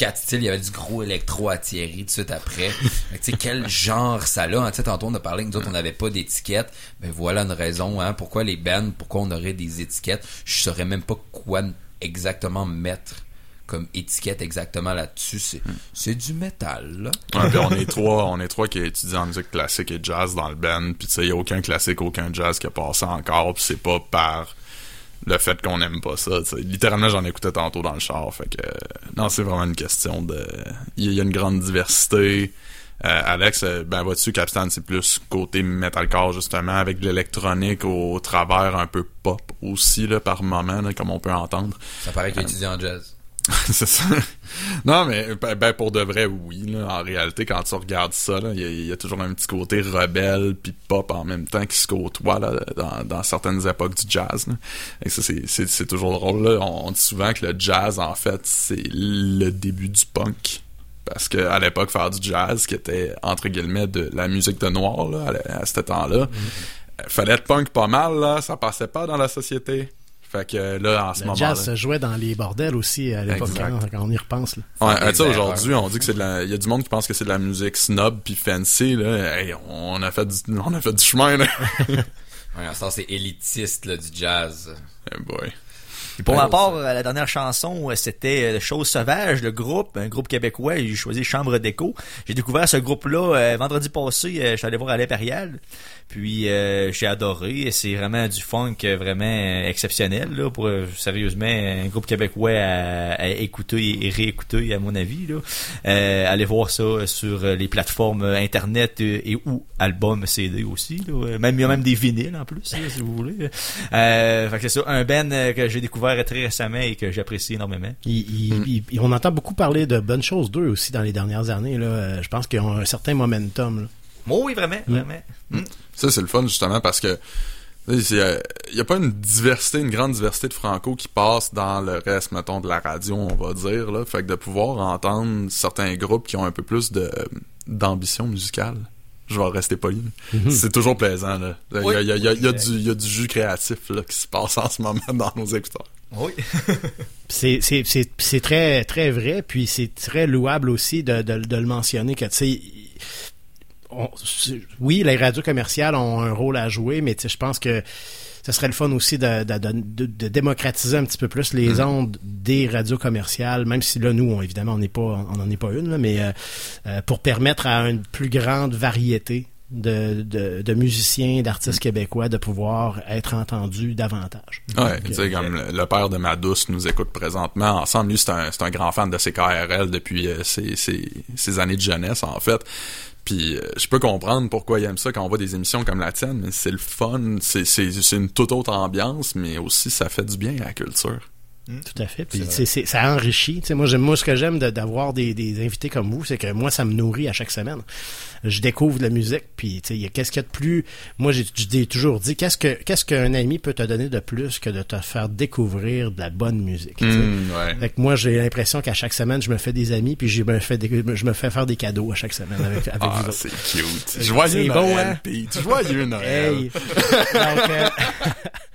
quatre styles, il y avait du gros électro à Thierry tout de suite après. [LAUGHS] Que, tu sais, quel genre ça a, hein? Tu sais, tantôt on a parlé que nous autres on n'avait pas d'étiquette. Ben voilà une raison, hein, pourquoi les bands, pourquoi on aurait des étiquettes. Je saurais même pas quoi exactement mettre comme étiquette exactement là-dessus. C'est, c'est du métal, là. Ouais, on est [LAUGHS] trois, on est trois qui étudient en musique classique et jazz dans le band. Puis tu sais, il y a aucun classique, aucun jazz qui a passé encore. Puis c'est pas par le fait qu'on aime pas ça. Littéralement, j'en écoutais tantôt dans le char. Fait que non, c'est vraiment une question de. Il y a une grande diversité. Euh, Alex, euh, ben vois-tu, Capstan, c'est plus côté metalcore justement, avec de l'électronique au travers un peu pop aussi là par moment, là, comme on peut entendre. Ça paraît qu'il étudie en jazz. [LAUGHS] c'est ça. Non, mais ben, ben, pour de vrai, oui. Là, en réalité, quand tu regardes ça, il y, a- il y a toujours un petit côté rebelle puis pop en même temps qui se côtoie là, dans, dans certaines époques du jazz. Là. Et ça, c'est, toujours drôle. Là. On, on dit souvent que le jazz, en fait, c'est le début du punk. Parce que à l'époque, faire du jazz, qui était entre guillemets de la musique de noir là, à, à ce temps-là, euh, fallait être punk pas mal, là, ça passait pas dans la société. Fait que là, en ce Le moment jazz se jouait dans les bordels aussi à l'époque, hein, quand on y repense. Là. Ouais, Des tu sais, aujourd'hui, on dit que c'est de la, il y a du monde qui pense que c'est de la musique snob puis fancy, là. Hey, on a fait du, on a fait du chemin, là. [LAUGHS] Ouais, à ce c'est élitiste, là, du jazz. Eh boy. Et pour ma part, euh, la dernière chanson, euh, c'était euh, Chose Sauvage, le groupe, un groupe québécois. J'ai choisi Chambre d'écho. J'ai découvert ce groupe-là euh, vendredi passé. euh, je suis allé voir à l'Impérial. Puis euh, j'ai adoré. C'est vraiment du funk euh, vraiment euh, exceptionnel. Là, pour euh, sérieusement un groupe québécois à, à écouter et réécouter, à mon avis. Là. Euh, allez voir ça sur les plateformes internet et ou albums CD aussi. Là. Même il y a même des vinyles en plus, là, si vous voulez. Euh, fait que c'est ça, un band que j'ai découvert très récemment et que j'apprécie énormément. Il- il- il- il- on entend beaucoup parler de bonnes choses d'eux aussi dans les dernières années. Là. Je pense qu'ils ont un certain momentum. Là. Oh oui, vraiment, vraiment. Mm. Ça, c'est le fun, justement, parce que, il y a pas une diversité, une grande diversité de franco qui passe dans le reste, mettons, de la radio, on va dire, là. Fait que de pouvoir entendre certains groupes qui ont un peu plus de, d'ambition musicale. Je vais rester poli. Mhm. C'est toujours plaisant, là. Il y a, Oui. y a- y a- il y a du, il y a du jus créatif, là, qui se passe en ce moment dans nos écouteurs. Oui. [LAUGHS] C'est, c'est, c'est, c'est très, très vrai, puis c'est très louable aussi de, de, de le mentionner que, tu sais, on- oui, les radios commerciales ont un rôle à jouer, mais je pense que ce serait le fun aussi de, de, de, de- de démocratiser un petit peu plus les Mhm. ondes des radios commerciales, même si là, nous, on- évidemment, on n'est pas, on n'en est pas une, là, mais euh, euh, pour permettre à une plus grande variété de, de, de musiciens, d'artistes québécois de pouvoir être entendus davantage. Ouais, tu sais, euh, comme le, le père de ma douce nous écoute présentement. Ensemble, lui, c'est un, grand fan de CKRL depuis euh, ses, ses, ses années de jeunesse, en fait. Puis euh, je peux comprendre pourquoi il aime ça quand on voit des émissions comme la tienne, mais c'est le fun, c'est une toute autre ambiance, mais aussi ça fait du bien à la culture. Tout à fait. Puis, C'est ça enrichit. Moi, j'aime, moi, ce que j'aime de- d'avoir des, des invités comme vous, c'est que moi, ça me nourrit à chaque semaine. Je découvre de la musique, puis qu'est-ce qu'il y a de plus. Moi, j'ai j'ai toujours dit, qu'est-ce que qu'est-ce qu'un ami peut te donner de plus que de te faire découvrir de la bonne musique. tu sais? Mm, ouais. Fait que moi, j'ai l'impression qu'à chaque semaine, je me fais des amis, puis je me fais des- je me fais faire des cadeaux à chaque semaine avec, avec Ah, vous c'est cute. C'est Joyeux bon, Noël, hein? Pete. Joyeux Noël. Hey. Donc, euh, [LAUGHS]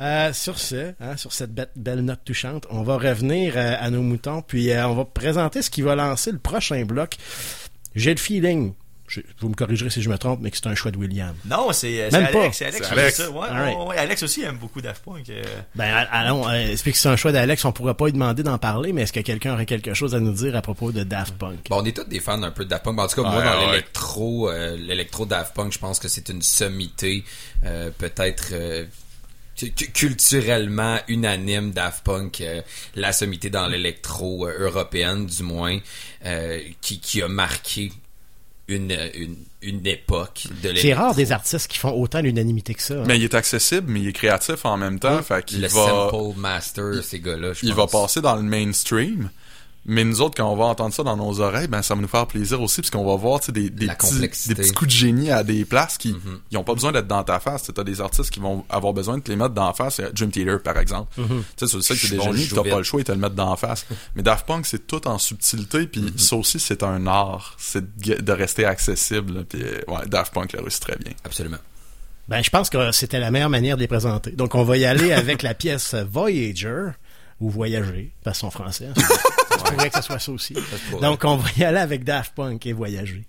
euh, sur ce, hein, sur cette bête- belle note touchante, on va revenir euh, à nos moutons, puis euh, on va présenter ce qui va lancer le prochain bloc. J'ai le feeling, je- vous me corrigerez si je me trompe, mais que c'est un choix de William. Non, c'est c'est Même pas. Alex. C'est Alex. Alex. ça. Ouais, All right. ouais, ouais, Alex aussi aime beaucoup Daft Punk. Ben allons, euh, explique que c'est un choix d'Alex, on pourra pas lui demander d'en parler, mais est-ce que quelqu'un aurait quelque chose à nous dire à propos de Daft Punk? Bon, on est tous des fans un peu de Daft Punk. En tout cas, moi, dans ouais. l'électro, euh, l'électro Daft Punk, je pense que c'est une sommité, euh, peut-être euh, culturellement unanime Daft Punk, euh, la sommité dans l'électro euh, européenne, du moins, euh, qui, qui a marqué une, une, une époque de C'est l'électro. rare des artistes qui font autant l'unanimité que ça. hein. Mais il est accessible, mais il est créatif en même temps. Fait qu'il Le va, sample master, ces gars-là, je il va passer dans le mainstream. Mais nous autres, quand on va entendre ça dans nos oreilles, ben ça va nous faire plaisir aussi, parce qu'on va voir des, petits, complexité. des petits coups de génie à des places qui ils ont pas besoin d'être dans ta face. Tu as des artistes qui vont avoir besoin de te les mettre dans la face. Dream Theater, par exemple. Mhm. Tu sais, tu sais que c'est des Bon, génies, tu pas le choix, ils te le mettent dans la face. [LAUGHS] Mais Daft Punk, c'est tout en subtilité, puis ça aussi, c'est un art. C'est de, de rester accessible. Puis euh, ouais, Daft Punk l'a réussi très bien. Absolument. Ben, je pense que c'était la meilleure manière de les présenter. Donc, on va y aller avec la pièce Voyager, ou Voyager, parce son français. [LAUGHS] Je pourrais que ce soit ça aussi. pourrait. Donc, on va y aller avec Daft Punk et Voyager.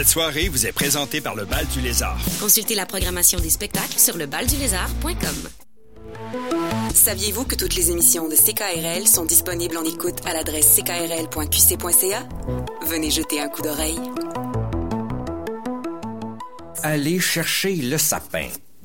Cette soirée vous est présentée par le Bal du Lézard. Consultez la programmation des spectacles sur lebaldulézard.com. Saviez-vous que toutes les émissions de CKRL sont disponibles en écoute à l'adresse ckrl.qc.ca? Venez jeter un coup d'oreille. Aller chercher le sapin.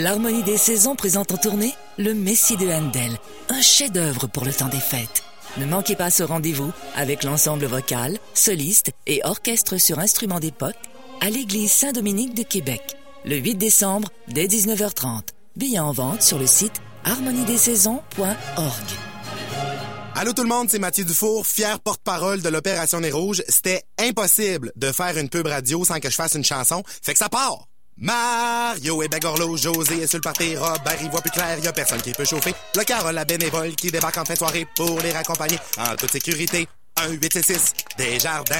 L'harmonie des saisons présente en tournée Le Messie de Handel, un chef-d'œuvre pour le temps des fêtes. Ne manquez pas ce rendez-vous avec l'ensemble vocal, soliste et orchestre sur instruments d'époque à l'église Saint-Dominique de Québec, le 8 décembre dès 19h30. Billets en vente sur le site harmoniedessaisons.org. Allô tout le monde, c'est Mathieu Dufour, fier porte-parole de l'Opération Nez Rouge. C'était impossible de faire une pub radio sans que je fasse une chanson, fait que ça part! Mario et Begorlo, José est sur le Robert y voit plus clair, y a personne qui peut chauffer. Le Carole, la bénévole qui débarque en fin de soirée pour les raccompagner en toute sécurité. Un 8 6 des jardins.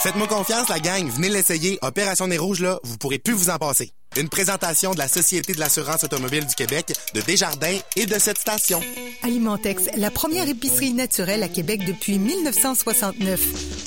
Faites-moi confiance, la gang. Venez l'essayer. Opération Nez Rouge, là, vous pourrez plus vous en passer. Une présentation de la Société de l'assurance automobile du Québec, de Desjardins et de cette station. Alimentex, la première épicerie naturelle à Québec depuis 1969.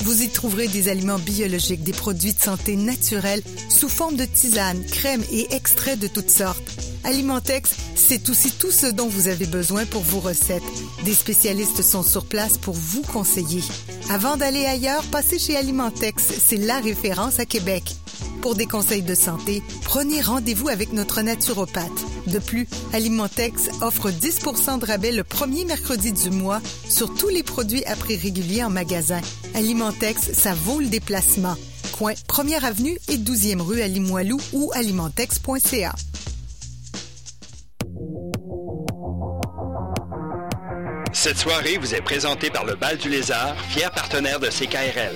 Vous y trouverez des aliments biologiques, des produits de santé naturels sous forme de tisanes, crèmes et extraits de toutes sortes. Alimentex, c'est aussi tout ce dont vous avez besoin pour vos recettes. Des spécialistes sont sur place pour vous conseiller. Avant d'aller ailleurs, passez chez Alimentex, c'est la référence à Québec. Pour des conseils de santé, prenez rendez-vous avec notre naturopathe. De plus, Alimentex offre 10% de rabais le premier mercredi du mois sur tous les produits à prix régulier en magasin. Alimentex, ça vaut le déplacement. Coin 1er avenue et 12e rue à Limoilou ou alimentex.ca. Cette soirée vous est présentée par le Bal du Lézard, fier partenaire de CKRL.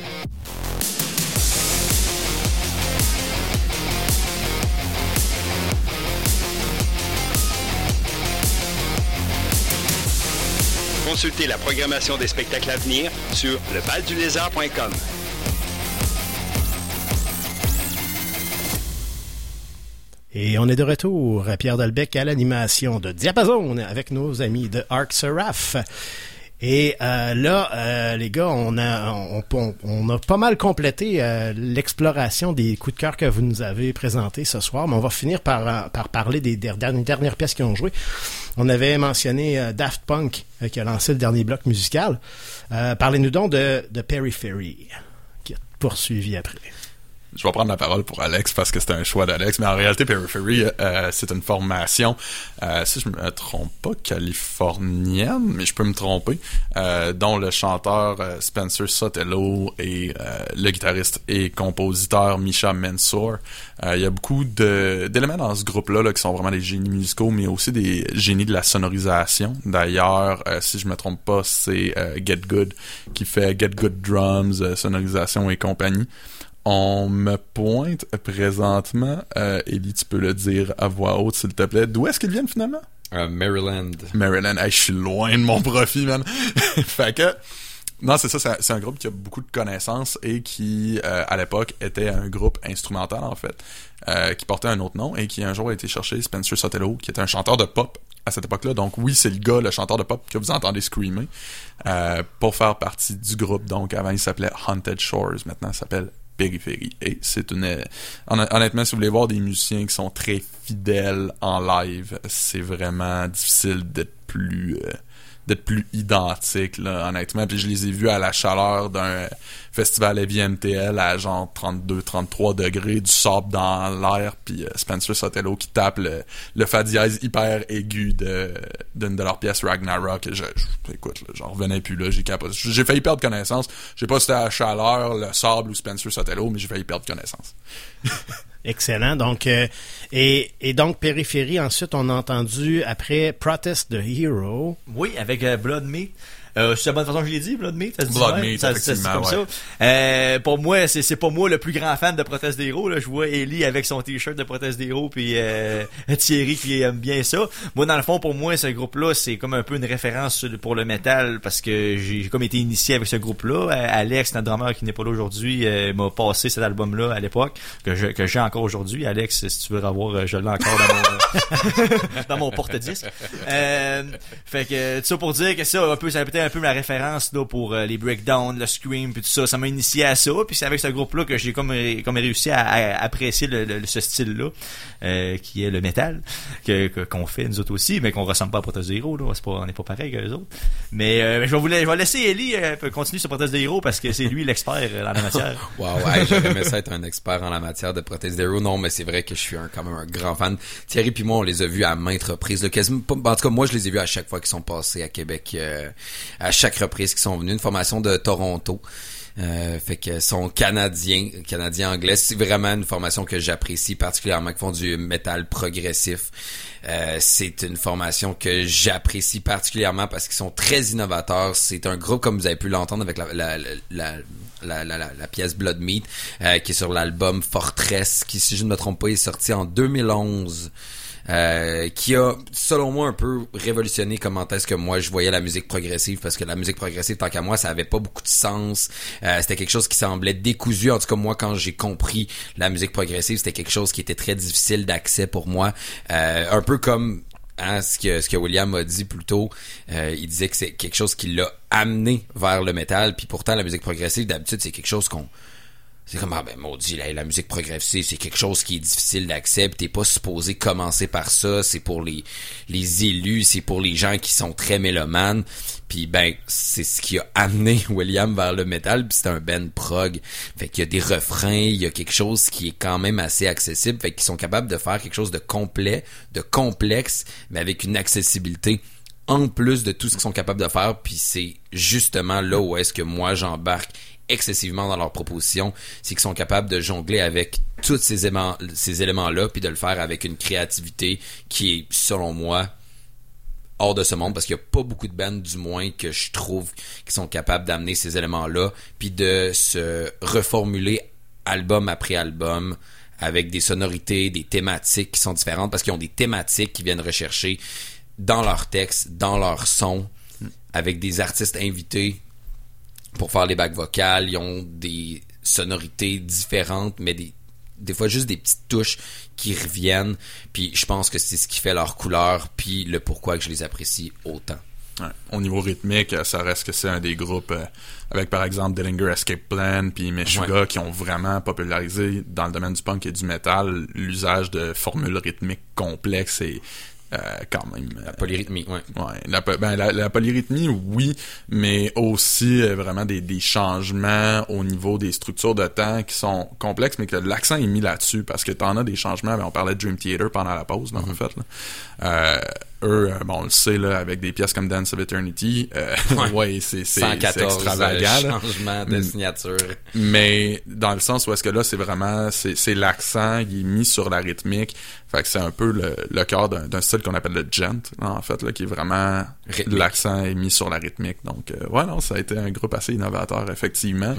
Consultez la programmation des spectacles à venir sur lebaldulézard.com. Et on est de retour à Pierre Dalbec à l'animation de Diapason avec nos amis de Arc Seraph. Et euh, là, euh, les gars, on a on, on- on a pas mal complété euh, l'exploration des coups de cœur que vous nous avez présentés ce soir, mais on va finir par, euh, par parler des der- dernières, pièces qui ont joué. On avait mentionné euh, Daft Punk euh, qui a lancé le dernier bloc musical. Parlez-nous donc de, de Periphery qui a poursuivi après. Je vais prendre la parole pour Alex parce que c'est un choix d'Alex, mais en réalité, Periphery, euh, c'est une formation, euh, si je me trompe pas, californienne, mais je peux me tromper, euh, dont le chanteur euh, Spencer Sotelo et euh, le guitariste et compositeur Misha Mansour. Euh, Il y a beaucoup d'éléments dans ce groupe-là là, qui sont vraiment des génies musicaux, mais aussi des génies de la sonorisation. D'ailleurs, euh, si je me trompe pas, c'est euh, Get Good qui fait Get Good Drums, euh, sonorisation et compagnie. On me pointe présentement, euh, Ellie, tu peux le dire à voix haute, s'il te plaît. D'où est-ce qu'ils viennent finalement? Maryland. Maryland. Hey, je suis loin de mon profit, man. [LAUGHS] fait que, non, c'est ça, c'est- c'est un groupe qui a beaucoup de connaissances et qui, euh, à l'époque, était un groupe instrumental, en fait, euh, qui portait un autre nom et qui un jour a été chercher Spencer Sotelo, qui était un chanteur de pop à cette époque-là. Donc oui, c'est le gars, le chanteur de pop que vous entendez screamer, euh, pour faire partie du groupe. Donc avant, il s'appelait Haunted Shores. Maintenant, il s'appelle Périphérie. Et c'est une... honn- Honnêtement, si vous voulez voir des musiciens qui sont très fidèles en live, c'est vraiment difficile d'être plus... euh, d'être plus identique là, honnêtement. Puis je les ai vus à la chaleur d'un festival Heavy MTL à genre 32 33 degrés du sable dans l'air puis euh, Spencer Sotelo qui tape le, le fa hyper aigu d'une de leurs pièces Ragnarok. Je, je- écoute j'en revenais plus là j'ai capoté. J'ai failli perdre connaissance. J'ai pas si c'était à la chaleur le sable ou Spencer Sotelo mais j'ai failli perdre connaissance [LAUGHS] Excellent. Donc, euh, et, donc, Périphérie, ensuite, on a entendu, après Protest the Hero. Oui, avec euh, Blood Meat. Euh, c'est la bonne façon que je l'ai dit, Blood Meat, ça se dit Ça- ça comme ouais. ça. Euh, pour moi, c'est c'est pas moi le plus grand fan de Protest des héros. Là. Je vois Ellie avec son t-shirt de Protest des héros, puis euh, [LAUGHS] Thierry qui aime bien ça. Moi, dans le fond, pour moi, ce groupe-là, c'est comme un peu une référence pour le métal parce que j'ai j'ai comme été initié avec ce groupe-là. Euh, Alex, notre drummer qui n'est pas là aujourd'hui, euh, m'a passé cet album-là à l'époque que je- que j'ai encore aujourd'hui. Alex, si tu veux revoir, euh, je l'ai encore dans mon [LAUGHS] dans mon porte-disque. Euh, fait que tout ça pour dire que ça un peu ça a été un peu ma référence là pour euh, les breakdowns, le scream puis tout ça, ça m'a initié à ça puis c'est avec ce groupe là que j'ai comme ré- comme réussi à, à apprécier le, le- ce style là qui est le métal que que- qu'on fait nous autres aussi mais qu'on ressemble pas à Protest Zero là, c'est pas on n'est pas pareil que les autres. Mais euh, je vais vous la- je vais laisser Ellie euh, continuer sur Protest Zero parce que c'est lui l'expert euh, dans la [LAUGHS] matière. Wow, ouais, j'aurais aimé ça être un expert en la matière de prothèse d'héros. Non, mais c'est vrai que je suis un, quand même un grand fan. Thierry puis moi, on les a vus à maintes reprises. Là, quasiment, en tout cas, moi, je les ai vus à chaque fois qu'ils sont passés à Québec. euh, à chaque reprise qu'ils sont venus. Une formation de Toronto. Euh, fait que sont canadiens, canadiens anglais. C'est vraiment une formation que j'apprécie particulièrement, qui font du métal progressif. Euh, c'est une formation que j'apprécie particulièrement parce qu'ils sont très innovateurs. C'est un groupe comme vous avez pu l'entendre avec la, la, la- la pièce Blood Meat, euh, qui est sur l'album Fortress, qui si je ne me trompe pas est sorti en 2011. Euh, qui a, selon moi, un peu révolutionné comment est-ce que moi je voyais la musique progressive, parce que la musique progressive, tant qu'à moi, ça avait pas beaucoup de sens. Euh, c'était quelque chose qui semblait décousu. En tout cas, moi, quand j'ai compris la musique progressive, c'était quelque chose qui était très difficile d'accès pour moi. Euh, un peu comme hein, ce que ce que William a dit plus tôt, euh, il disait que c'est quelque chose qui l'a amené vers le métal, puis pourtant la musique progressive d'habitude c'est quelque chose qu'on c'est comme, ah ben maudit, la, la musique progressive, c'est quelque chose qui est difficile d'accès, t'es pas supposé commencer par ça, c'est pour les, les élus, c'est pour les gens qui sont très mélomanes, puis ben, c'est ce qui a amené [LAUGHS] William vers le métal, puis c'est un band prog, fait qu'il y a des refrains, il y a quelque chose qui est quand même assez accessible, fait qu'ils sont capables de faire quelque chose de complet, de complexe, mais avec une accessibilité en plus de tout ce qu'ils sont capables de faire, puis c'est justement là où est-ce que moi j'embarque excessivement dans leurs propositions, c'est qu'ils sont capables de jongler avec tous ces éléments, ces éléments-là, puis de le faire avec une créativité qui est, selon moi, hors de ce monde, parce qu'il n'y a pas beaucoup de bandes, du moins, que je trouve qui sont capables d'amener ces éléments-là, puis de se reformuler album après album, avec des sonorités, des thématiques qui sont différentes, parce qu'ils ont des thématiques qui viennent rechercher dans leurs textes, dans leur son, avec des artistes invités pour faire les bacs vocales. Ils ont des sonorités différentes, mais des, des fois juste des petites touches qui reviennent. Puis je pense que c'est ce qui fait leur couleur, puis le pourquoi que je les apprécie autant. Ouais. Au niveau rythmique, euh, ça reste que c'est un des groupes euh, avec par exemple Dillinger Escape Plan puis Meshuggah qui ont vraiment popularisé dans le domaine du punk et du metal l'usage de formules rythmiques complexes et euh, quand même La polyrythmie, ouais. Ouais, la, ben, la, la polyrythmie, oui, mais aussi euh, vraiment des, des changements au niveau des structures de temps qui sont complexes, mais que l'accent est mis là-dessus parce que t'en as des changements. Ben, on parlait de Dream Theater pendant la pause, en fait. Là. Euh, eux, euh, bon, on le sait, là, avec des pièces comme Dance of Eternity, euh, [LAUGHS] Ouais. c'est c'est- c'est 114 extravagant. là. changements de signature. Mais dans le sens où est-ce que là, c'est vraiment, c'est c'est l'accent, il est mis sur la rythmique. Fait que c'est un peu le, le cœur d'un d'un style qu'on appelle le gent, en fait, là, qui est vraiment, l'accent est mis sur la rythmique. Donc, euh, ouais, non, ça a été un groupe assez innovateur, effectivement,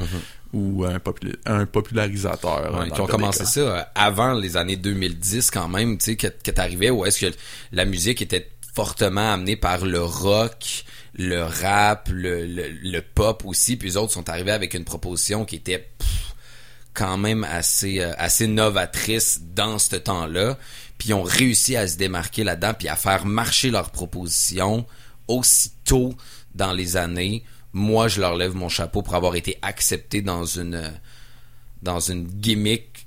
ou un, popula- un popularisateur. Ouais, qui ont commencé ça euh, avant les années 2010 quand même, tu sais, que, que t'arrivais où est-ce que la musique était fortement amenée par le rock, le rap, le, le, le pop aussi, puis les autres sont arrivés avec une proposition qui était pff, quand même assez euh, assez novatrice dans ce temps-là, puis ils ont réussi à se démarquer là-dedans, puis à faire marcher leur proposition aussitôt dans les années. Moi, je leur lève mon chapeau pour avoir été accepté dans une dans une gimmick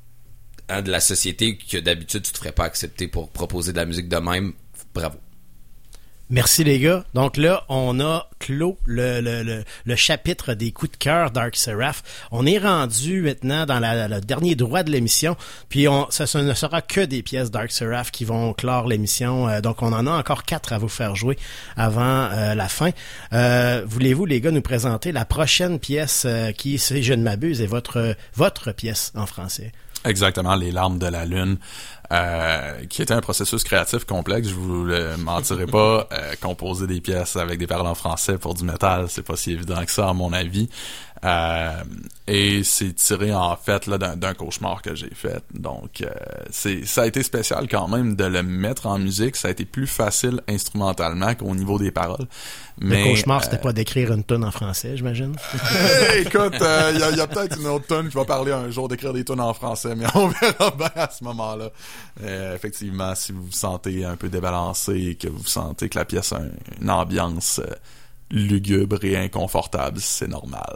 hein, de la société que d'habitude tu te ferais pas accepter pour proposer de la musique de même. Bravo. Merci les gars. Donc là, on a clos le, le, le, chapitre des coups de cœur Dark Seraph. On est rendu maintenant dans la, le dernier droit de l'émission. Puis on, ça, ne sera que des pièces Dark Seraph qui vont clore l'émission. Euh, donc on en a encore quatre à vous faire jouer avant euh, la fin. Euh, Voulez-vous les gars nous présenter la prochaine pièce qui, si je ne m'abuse, est votre votre pièce en français? Exactement, Les larmes de la lune, euh, qui était un processus créatif complexe. Je vous le mentirai pas. Euh, composer des pièces avec des paroles en français pour du métal, c'est pas si évident que ça, à mon avis. Euh, et c'est tiré en fait là d'un cauchemar que j'ai fait. Donc euh, c'est ça a été spécial quand même de le mettre en musique. Ça a été plus facile instrumentalement qu'au niveau des paroles. Mais le cauchemar, euh, c'était pas d'écrire une tonne en français, j'imagine? Écoute, il y a, y a peut-être une autre tonne qui va parler un jour d'écrire des tonnes en français, mais on [LAUGHS] verra bien à ce moment-là. Euh, effectivement, si vous vous sentez un peu débalancé et que vous sentez que la pièce a un- une ambiance euh, lugubre et inconfortable, c'est normal.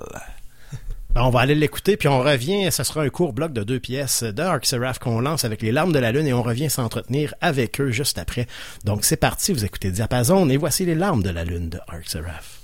Ben, on va aller l'écouter, puis on revient. Ce sera un court bloc de deux pièces de Arc Seraph qu'on lance avec les larmes de la lune et on revient s'entretenir avec eux juste après. Donc c'est parti, vous écoutez Diapason et voici les larmes de la lune de Arc Seraph.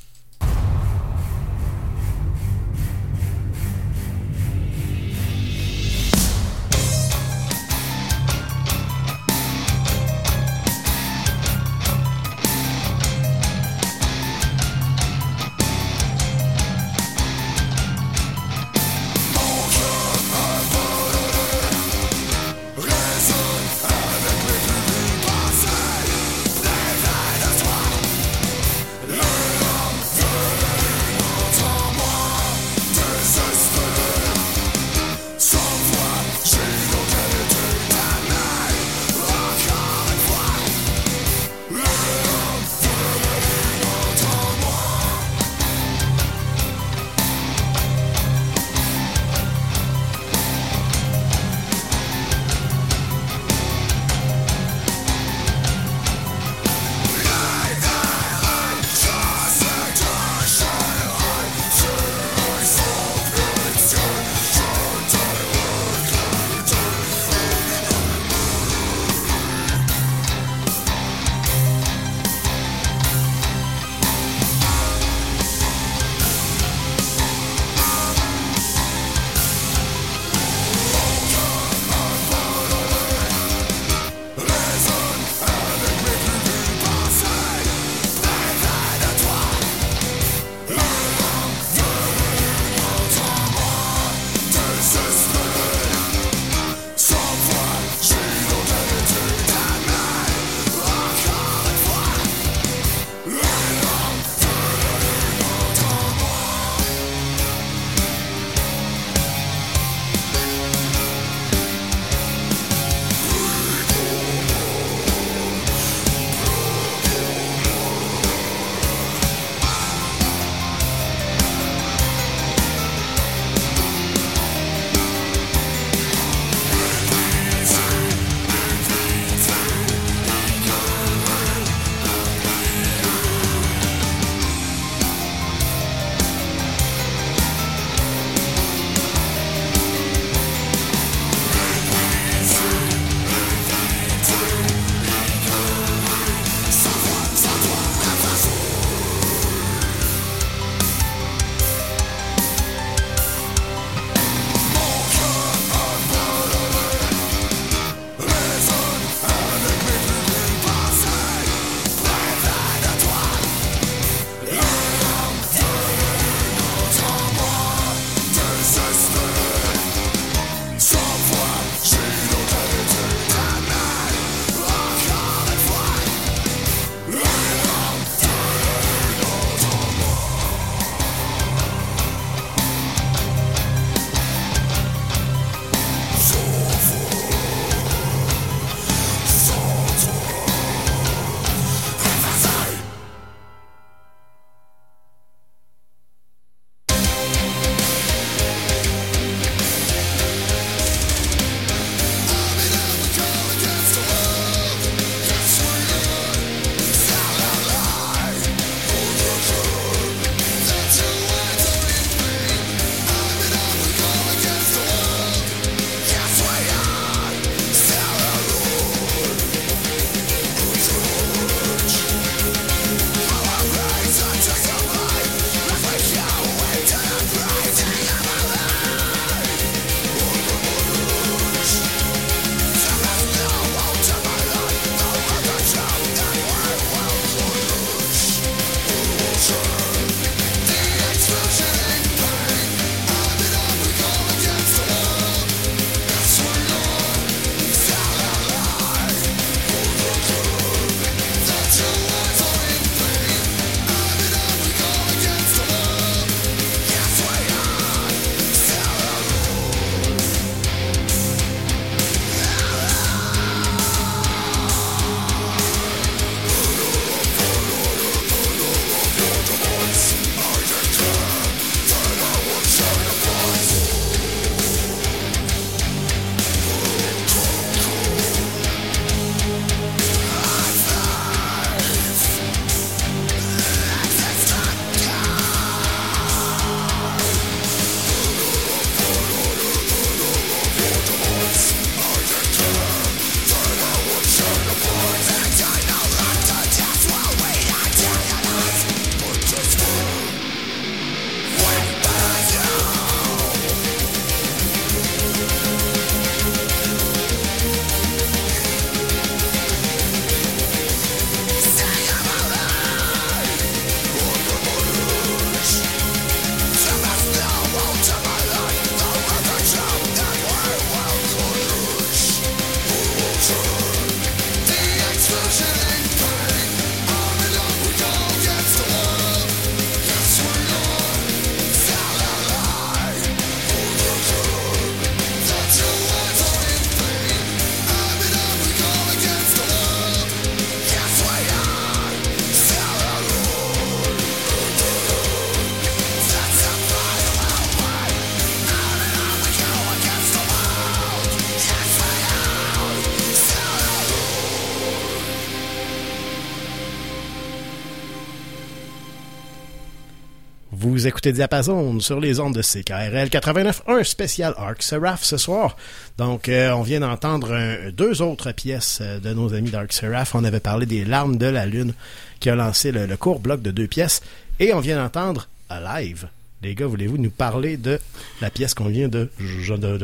Écoutez Diapason sur les ondes de CKRL 89.1 spécial Arc Seraph ce soir. Donc, euh, on vient d'entendre un- deux autres pièces euh, de nos amis d'Arc Seraph. On avait parlé des Larmes de la Lune qui a lancé le, court bloc de deux pièces. Et on vient d'entendre Alive. Les gars, voulez-vous nous parler de la pièce qu'on vient de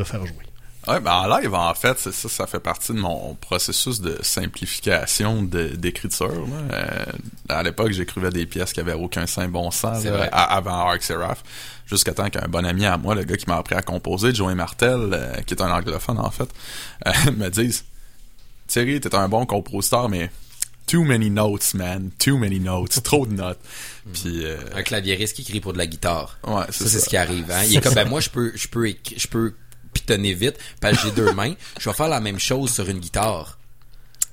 faire jouer? Ouais, ben en live, en fait, c'est ça, ça fait partie de mon processus de simplification de- d'écriture. là. Euh, à l'époque, j'écrivais des pièces qui avaient aucun saint bon sens là, avant Arc Seraph. Jusqu'à temps qu'un bon ami à moi, le gars qui m'a appris à composer, Joey Martel, euh, qui est un anglophone en fait, euh, [LAUGHS] me dise Thierry, t'es un bon compositeur, mais too many notes, man. Too many notes. Trop de notes. [LAUGHS] Puis, euh, Un claviériste qui écrit pour de la guitare. Ouais, ça, c'est c'est ça. ce qui arrive. Hein? Il [LAUGHS] est comme, ben ça. moi, je peux, je peux, je peux pitonner vite, parce que j'ai deux [LAUGHS] mains. Je vais faire la même chose sur une guitare.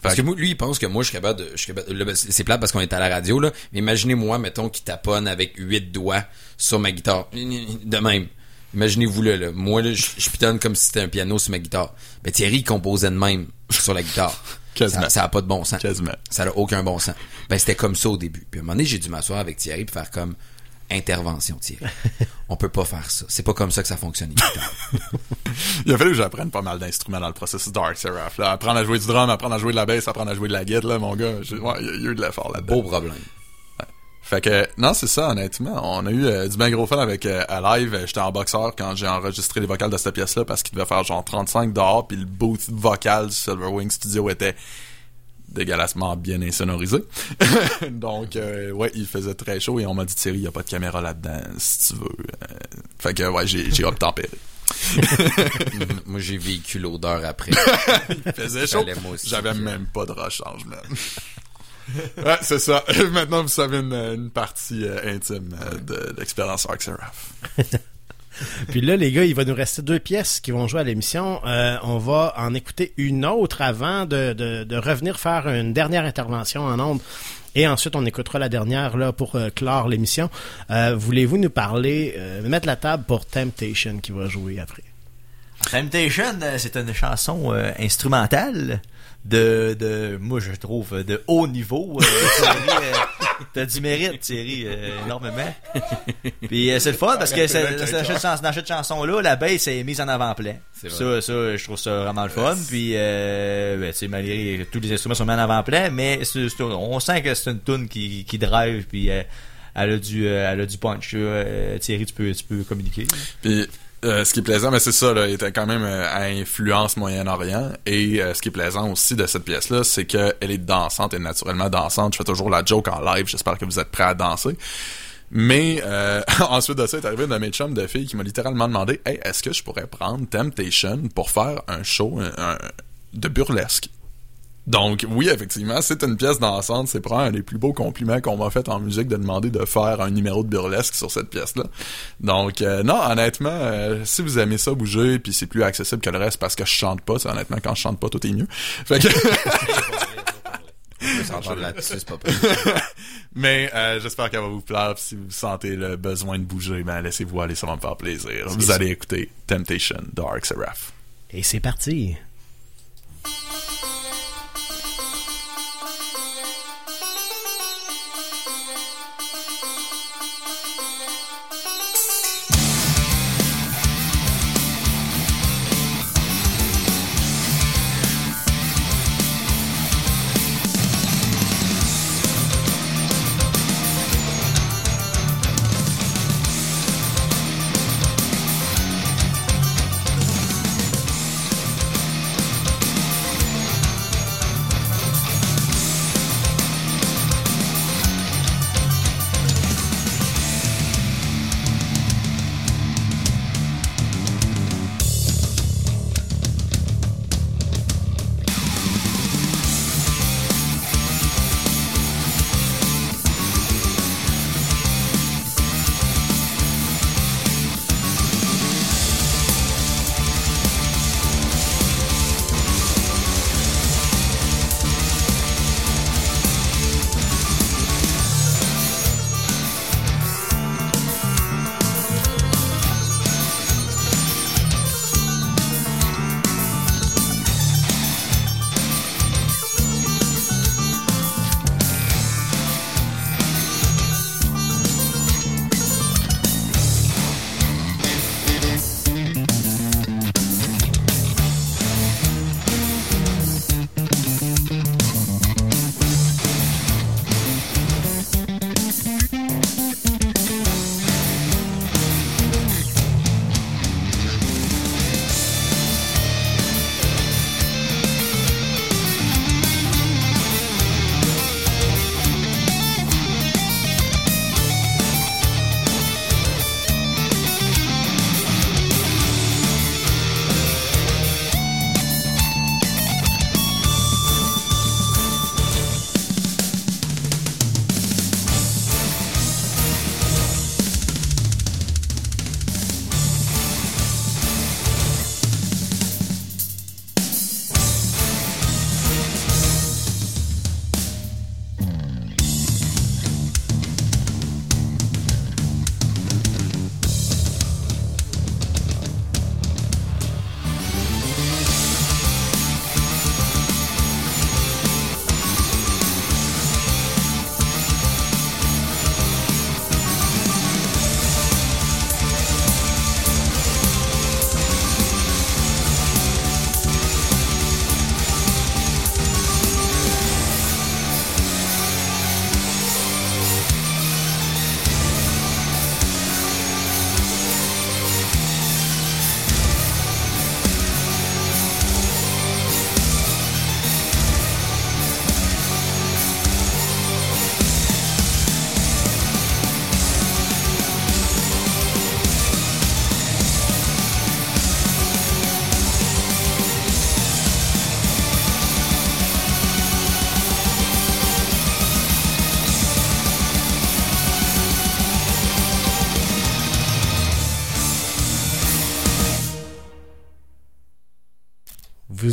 Parce que moi, lui, il pense que moi, je suis capable de, je suis capable, ben, c'est plate parce qu'on est à la radio, là. Mais imaginez-moi, mettons, qui taponne avec huit doigts sur ma guitare. De même. Imaginez-vous là, là. Moi, là, je, je pitonne comme si c'était un piano sur ma guitare. Ben, Thierry, il composait de même sur la guitare. [LAUGHS] Quasiment. Ça, ça a pas de bon sens. Quasiment. Ça n'a aucun bon sens. Ben, c'était comme ça au début. Puis à un moment donné, j'ai dû m'asseoir avec Thierry puis faire comme intervention, Thierry. [LAUGHS] On peut pas faire ça. C'est pas comme ça que ça fonctionne. [LAUGHS] Il a fallu que j'apprenne pas mal d'instruments dans le processus d'Arc Seraph. Là. Apprendre à jouer du drum, apprendre à jouer de la bass, apprendre à jouer de la guitare, là, mon gars. Ouais, il y a eu de l'effort là-dedans. Beau problème. Fait que, non, c'est ça, honnêtement. On a eu euh, du bien gros fun avec euh, à live. J'étais en boxeur quand j'ai enregistré les vocales de cette pièce-là parce qu'il devait faire genre 35 dehors, puis le booth vocal du Silverwing Studio était dégueulassement bien insonorisé. [LAUGHS] Donc, euh, ouais, il faisait très chaud et on m'a dit, Thierry, il n'y a pas de caméra là-dedans, si tu veux. Euh, fait que, ouais, j'ai j'ai obtempéré. [LAUGHS] Moi, j'ai vécu l'odeur après. [LAUGHS] il faisait chaud. Fallait, moi aussi. J'avais même pas de rechange, man. ouais, c'est ça. Maintenant, vous savez une, une partie euh, intime euh, de l'expérience Arc Seraph. [LAUGHS] Puis là, les gars, il va nous rester deux pièces qui vont jouer à l'émission. Euh, on va en écouter une autre avant de, revenir faire une dernière intervention en ondes. Et ensuite, on écoutera la dernière là pour euh, clore l'émission. Euh, Voulez-vous nous parler, mettre la table pour Temptation qui va jouer après? Temptation, c'est une chanson instrumentale de, de, moi je trouve, de haut niveau. Euh, [LAUGHS] Thierry, euh, t'as du mérite, Thierry, euh, énormément. Puis euh, c'est le fun parce que c'est- dans cette, chans- dans cette chanson-là, la bass est mise en avant-plan. C'est Ça, vrai. ça, je trouve ça vraiment le fun. Puis, euh, ben, tu sais, malgré tous les instruments sont mis en avant-plan, mais c'est- c'est- on sent que c'est une tune qui, qui drive, puis euh, elle a du, elle a du punch. Euh, Thierry, tu peux, tu peux communiquer. Puis euh, ce qui est plaisant, mais c'est ça, là, il était quand même euh, à influence Moyen-Orient. Et euh, ce qui est plaisant aussi de cette pièce-là, c'est qu'elle est dansante et naturellement dansante. Je fais toujours la joke en live. J'espère que vous êtes prêts à danser. Mais euh, [LAUGHS] ensuite de ça, est arrivé une de mes chums de filles qui m'a littéralement demandé Hey, est-ce que je pourrais prendre Temptation pour faire un show un- un- de burlesque donc oui, effectivement, c'est une pièce dansante. C'est probablement un des plus beaux compliments qu'on m'a fait en musique de demander de faire un numéro de burlesque sur cette pièce-là. Donc euh, non, honnêtement, euh, si vous aimez ça bouger, puis c'est plus accessible que le reste parce que je chante pas, c'est honnêtement quand je chante pas, tout est mieux. Fait que... [LAUGHS] Mais euh, j'espère qu'elle va vous plaire. Si vous sentez le besoin de bouger, ben laissez-vous aller, ça va me faire plaisir. Vous allez écouter Temptation de Arc Seraph. Et c'est parti.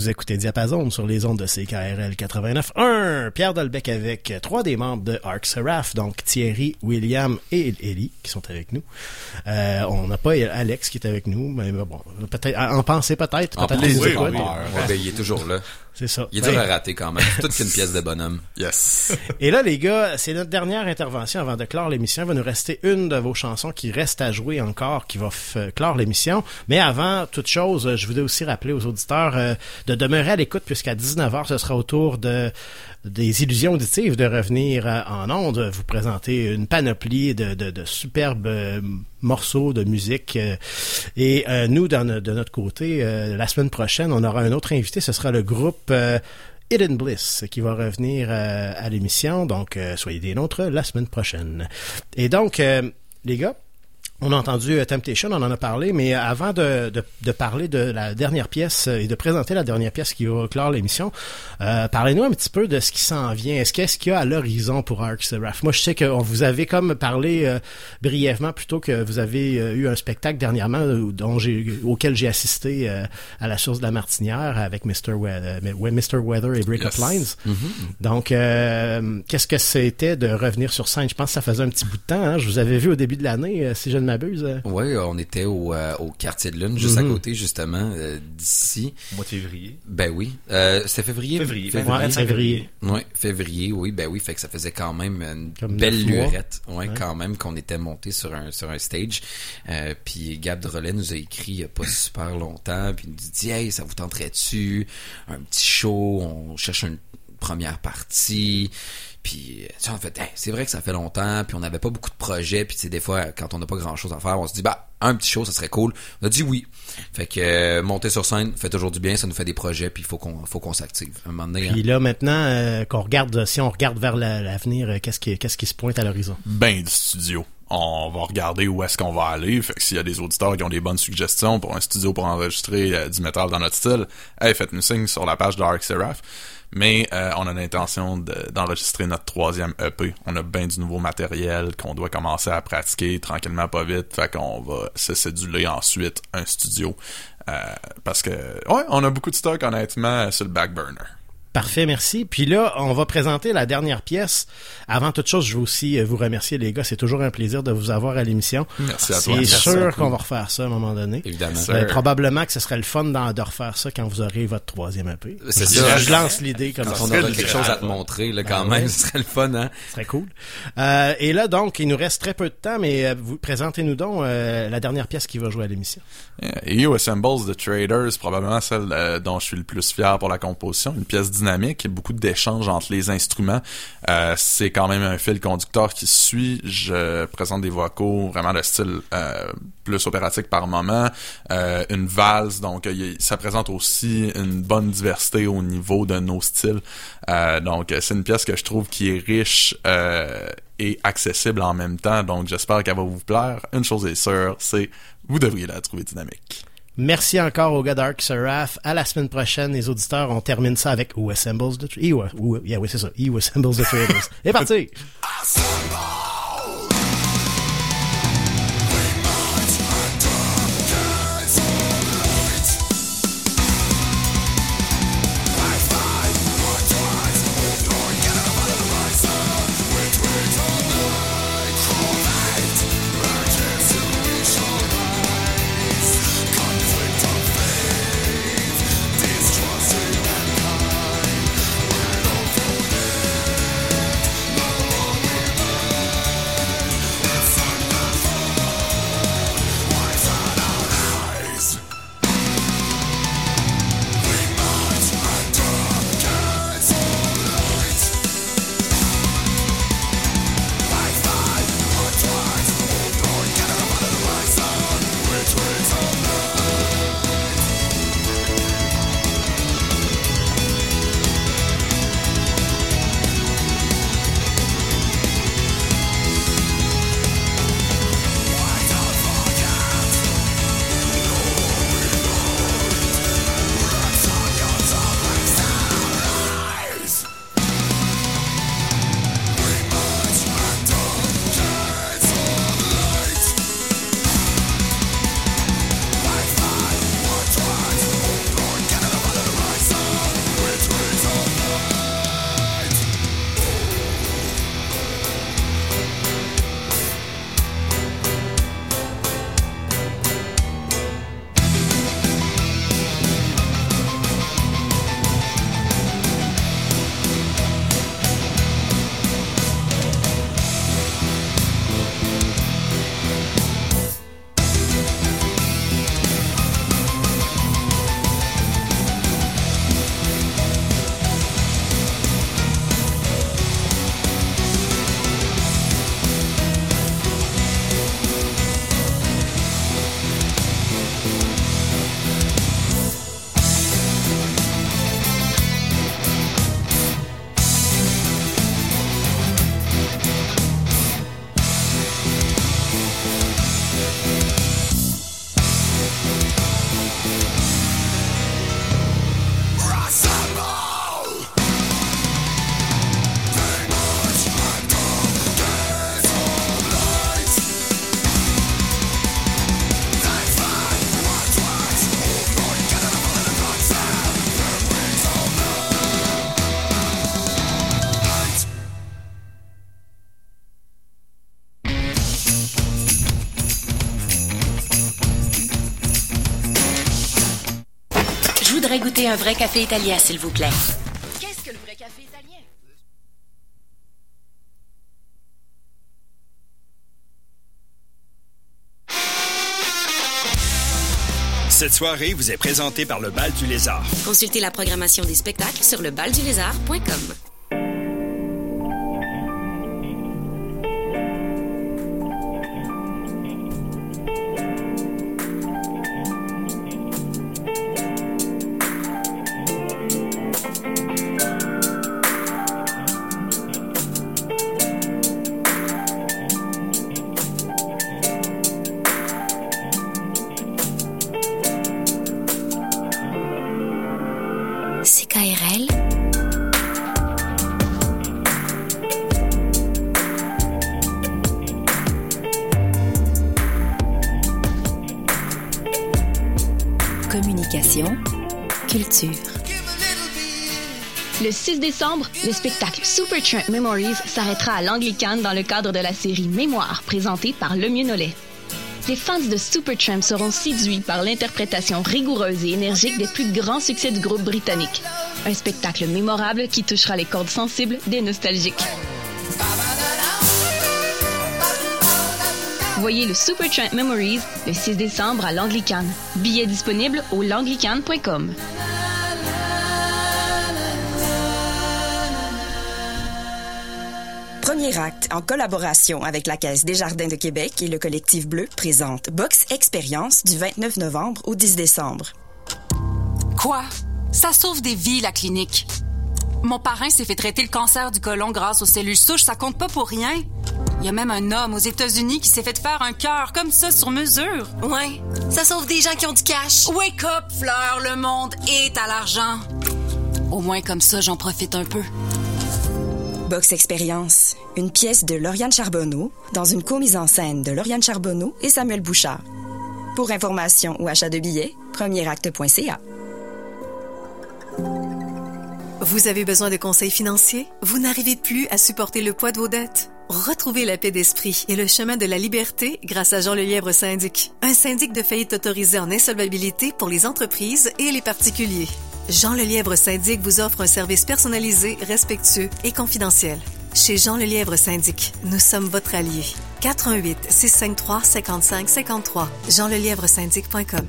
Écoutez Diapason sur les ondes de CKRL 89.1. Pierre Dolbec avec trois des membres de Arc Seraph, donc Thierry, William et Ellie qui sont avec nous. Euh, on n'a pas Alex qui est avec nous, mais bon, peut-être en penser peut-être. Les écoute. oui, oui. Ouais, ben, il est toujours là. [LAUGHS] C'est ça. Il est dur Ben, à rater quand même. Toute qu'une [LAUGHS] pièce de bonhomme. Yes. Et là, les gars, c'est notre dernière intervention avant de clore l'émission. Il va nous rester une de vos chansons qui reste à jouer encore, qui va f- clore l'émission. Mais avant toute chose, euh, je voudrais aussi rappeler aux auditeurs euh, de demeurer à l'écoute puisqu'à 19h, ce sera au tour de des illusions auditives de revenir euh, en ondes, vous présenter une panoplie de, de, de superbes euh, morceaux de musique. euh, et nous, de notre côté, la semaine prochaine, on aura un autre invité. Ce sera le groupe Hidden Bliss qui va revenir à l'émission. Donc, soyez des nôtres la semaine prochaine. Et donc, les gars, on a entendu euh, Temptation, on en a parlé, mais avant de, de, de parler de la dernière pièce euh, et de présenter la dernière pièce qui va clore l'émission, euh, parlez-nous un petit peu de ce qui s'en vient. Est-ce qu'est-ce qu'il y a à l'horizon pour Arc Seraph? Moi, je sais que vous avez comme parlé euh, brièvement plutôt que vous avez euh, eu un spectacle dernièrement euh, dont j'ai, auquel j'ai assisté euh, à la source de la Martinière avec Mr. Weather, Mr. Weather et Break Up Yes. Lines. Mhm. Donc, euh, qu'est-ce que c'était de revenir sur scène? Je pense que ça faisait un petit bout de temps. hein. Je vous avais vu au début de l'année, euh, si je ne m'abuse. euh. Oui, on était au, euh, au quartier de lune, juste Mhm. à côté, justement, euh, d'ici. Mois de février. Ben oui. Euh, c'était février? Février, Ouais, 25 février. Oui, février, oui, ben oui, fait que ça faisait quand même une Comme belle lurette. Ouais, Ouais. quand même, qu'on était monté sur un, sur un stage. Euh, puis Gab Drolet nous a écrit il y a pas super longtemps, puis il nous dit, hey, ça vous tenterait-tu? Un petit show, on cherche une première partie. Puis, tu sais, en fait, Hey, c'est vrai que ça fait longtemps, puis on n'avait pas beaucoup de projets, puis tu sais, des fois, quand on n'a pas grand-chose à faire, on se dit, bah, un petit show, ça serait cool. On a dit oui. Fait que euh, monter sur scène fait toujours du bien, ça nous fait des projets, puis il faut qu'on faut qu'on s'active. Un moment donné, hein. Puis là, maintenant, euh, qu'on regarde, si on regarde vers la- l'avenir, euh, qu'est-ce qui, qu'est-ce qui se pointe à l'horizon? Ben du studio. On va regarder où est-ce qu'on va aller. Fait que s'il y a des auditeurs qui ont des bonnes suggestions pour un studio pour enregistrer euh, du métal dans notre style, hey, faites-nous signe sur la page Dark Seraph. Mais euh, on a l'intention de- d'enregistrer notre troisième EP. On a bien du nouveau matériel qu'on doit commencer à pratiquer tranquillement, pas vite. Fait qu'on va se céduler ensuite un studio. Euh, parce que, ouais, on a beaucoup de stock honnêtement sur le back burner. Parfait, merci. Puis là, on va présenter la dernière pièce. Avant toute chose, je veux aussi euh, vous remercier, les gars. C'est toujours un plaisir de vous avoir à l'émission. Merci à toi. C'est sûr qu'on va refaire ça à un moment donné. Évidemment. Euh, probablement que ce serait le fun de refaire ça quand vous aurez votre troisième EP. C'est je, ça. je lance l'idée comme Quand ça. on aura quelque chose à te montrer, là, quand Ah même, ouais. ce serait le fun, hein? Ce serait cool. Euh, et là, donc, il nous reste très peu de temps, mais vous présentez-nous donc euh, la dernière pièce qui va jouer à l'émission. Et You Assembles the Traders, probablement celle euh, dont je suis le plus fier pour la composition. Une pièce dynamique, beaucoup d'échanges entre les instruments. Euh, c'est quand même un fil conducteur qui suit. Je présente des vocaux vraiment de style euh, plus opératique par moment. Euh, une valse, donc ça présente aussi une bonne diversité au niveau de nos styles. Donc c'est une pièce que je trouve qui est riche et accessible en même temps. Donc j'espère qu'elle va vous plaire. Une chose est sûre, c'est vous devriez la trouver dynamique. Merci encore au gars Dark Seraph. À la semaine prochaine, les auditeurs, on termine ça avec Who Assembles the Traders. Yeah, oui, c'est ça. Assembles the Traders. Et parti! [LAUGHS] Un vrai café italien, s'il vous plaît. Qu'est-ce que le vrai café italien? Cette soirée vous est présentée par le Bal du Lézard. Consultez la programmation des spectacles sur lebaldulézard.com. le spectacle Supertramp Memories s'arrêtera à l'Anglicane dans le cadre de la série Mémoire présentée par Le Nollet. Les fans de Supertramp seront séduits par l'interprétation rigoureuse et énergique des plus grands succès du groupe britannique. Un spectacle mémorable qui touchera les cordes sensibles des nostalgiques. Voyez le Supertramp Memories le 6 décembre à l'Anglicane. Billets disponibles au langlicane.com. En collaboration avec la Caisse des Jardins de Québec et le collectif Bleu, présente Box Expérience du 29 novembre au 10 décembre. Quoi? Ça sauve des vies, la clinique. Mon parrain s'est fait traiter le cancer du côlon grâce aux cellules souches, ça compte pas pour rien. Il y a même un homme aux États-Unis qui s'est fait faire un cœur comme ça sur mesure. Ouais, ça sauve des gens qui ont du cash. Wake up, Fleur, le monde est à l'argent. Au moins comme ça, j'en profite un peu. Box Expérience, une pièce de Lauriane Charbonneau dans une co-mise en scène de Lauriane Charbonneau et Samuel Bouchard. Pour information ou achat de billets, premieracte.ca. Vous avez besoin de conseils financiers? Vous n'arrivez plus à supporter le poids de vos dettes? Retrouvez la paix d'esprit et le chemin de la liberté grâce à Jean Lelièvre Syndic, un syndic de faillite autorisé en insolvabilité pour les entreprises et les particuliers. Jean Lelièvre Syndic vous offre un service personnalisé, respectueux et confidentiel. Chez Jean Lelièvre Syndic, nous sommes votre allié. 418 653 55 53 jeanlelièvresyndic.com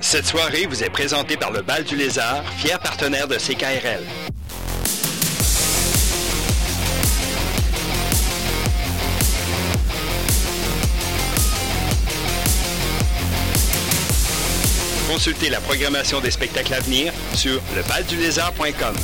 Cette soirée vous est présentée par le Bal du Lézard, fier partenaire de CKRL. Consultez la programmation des spectacles à venir sur lebaldulézard.com.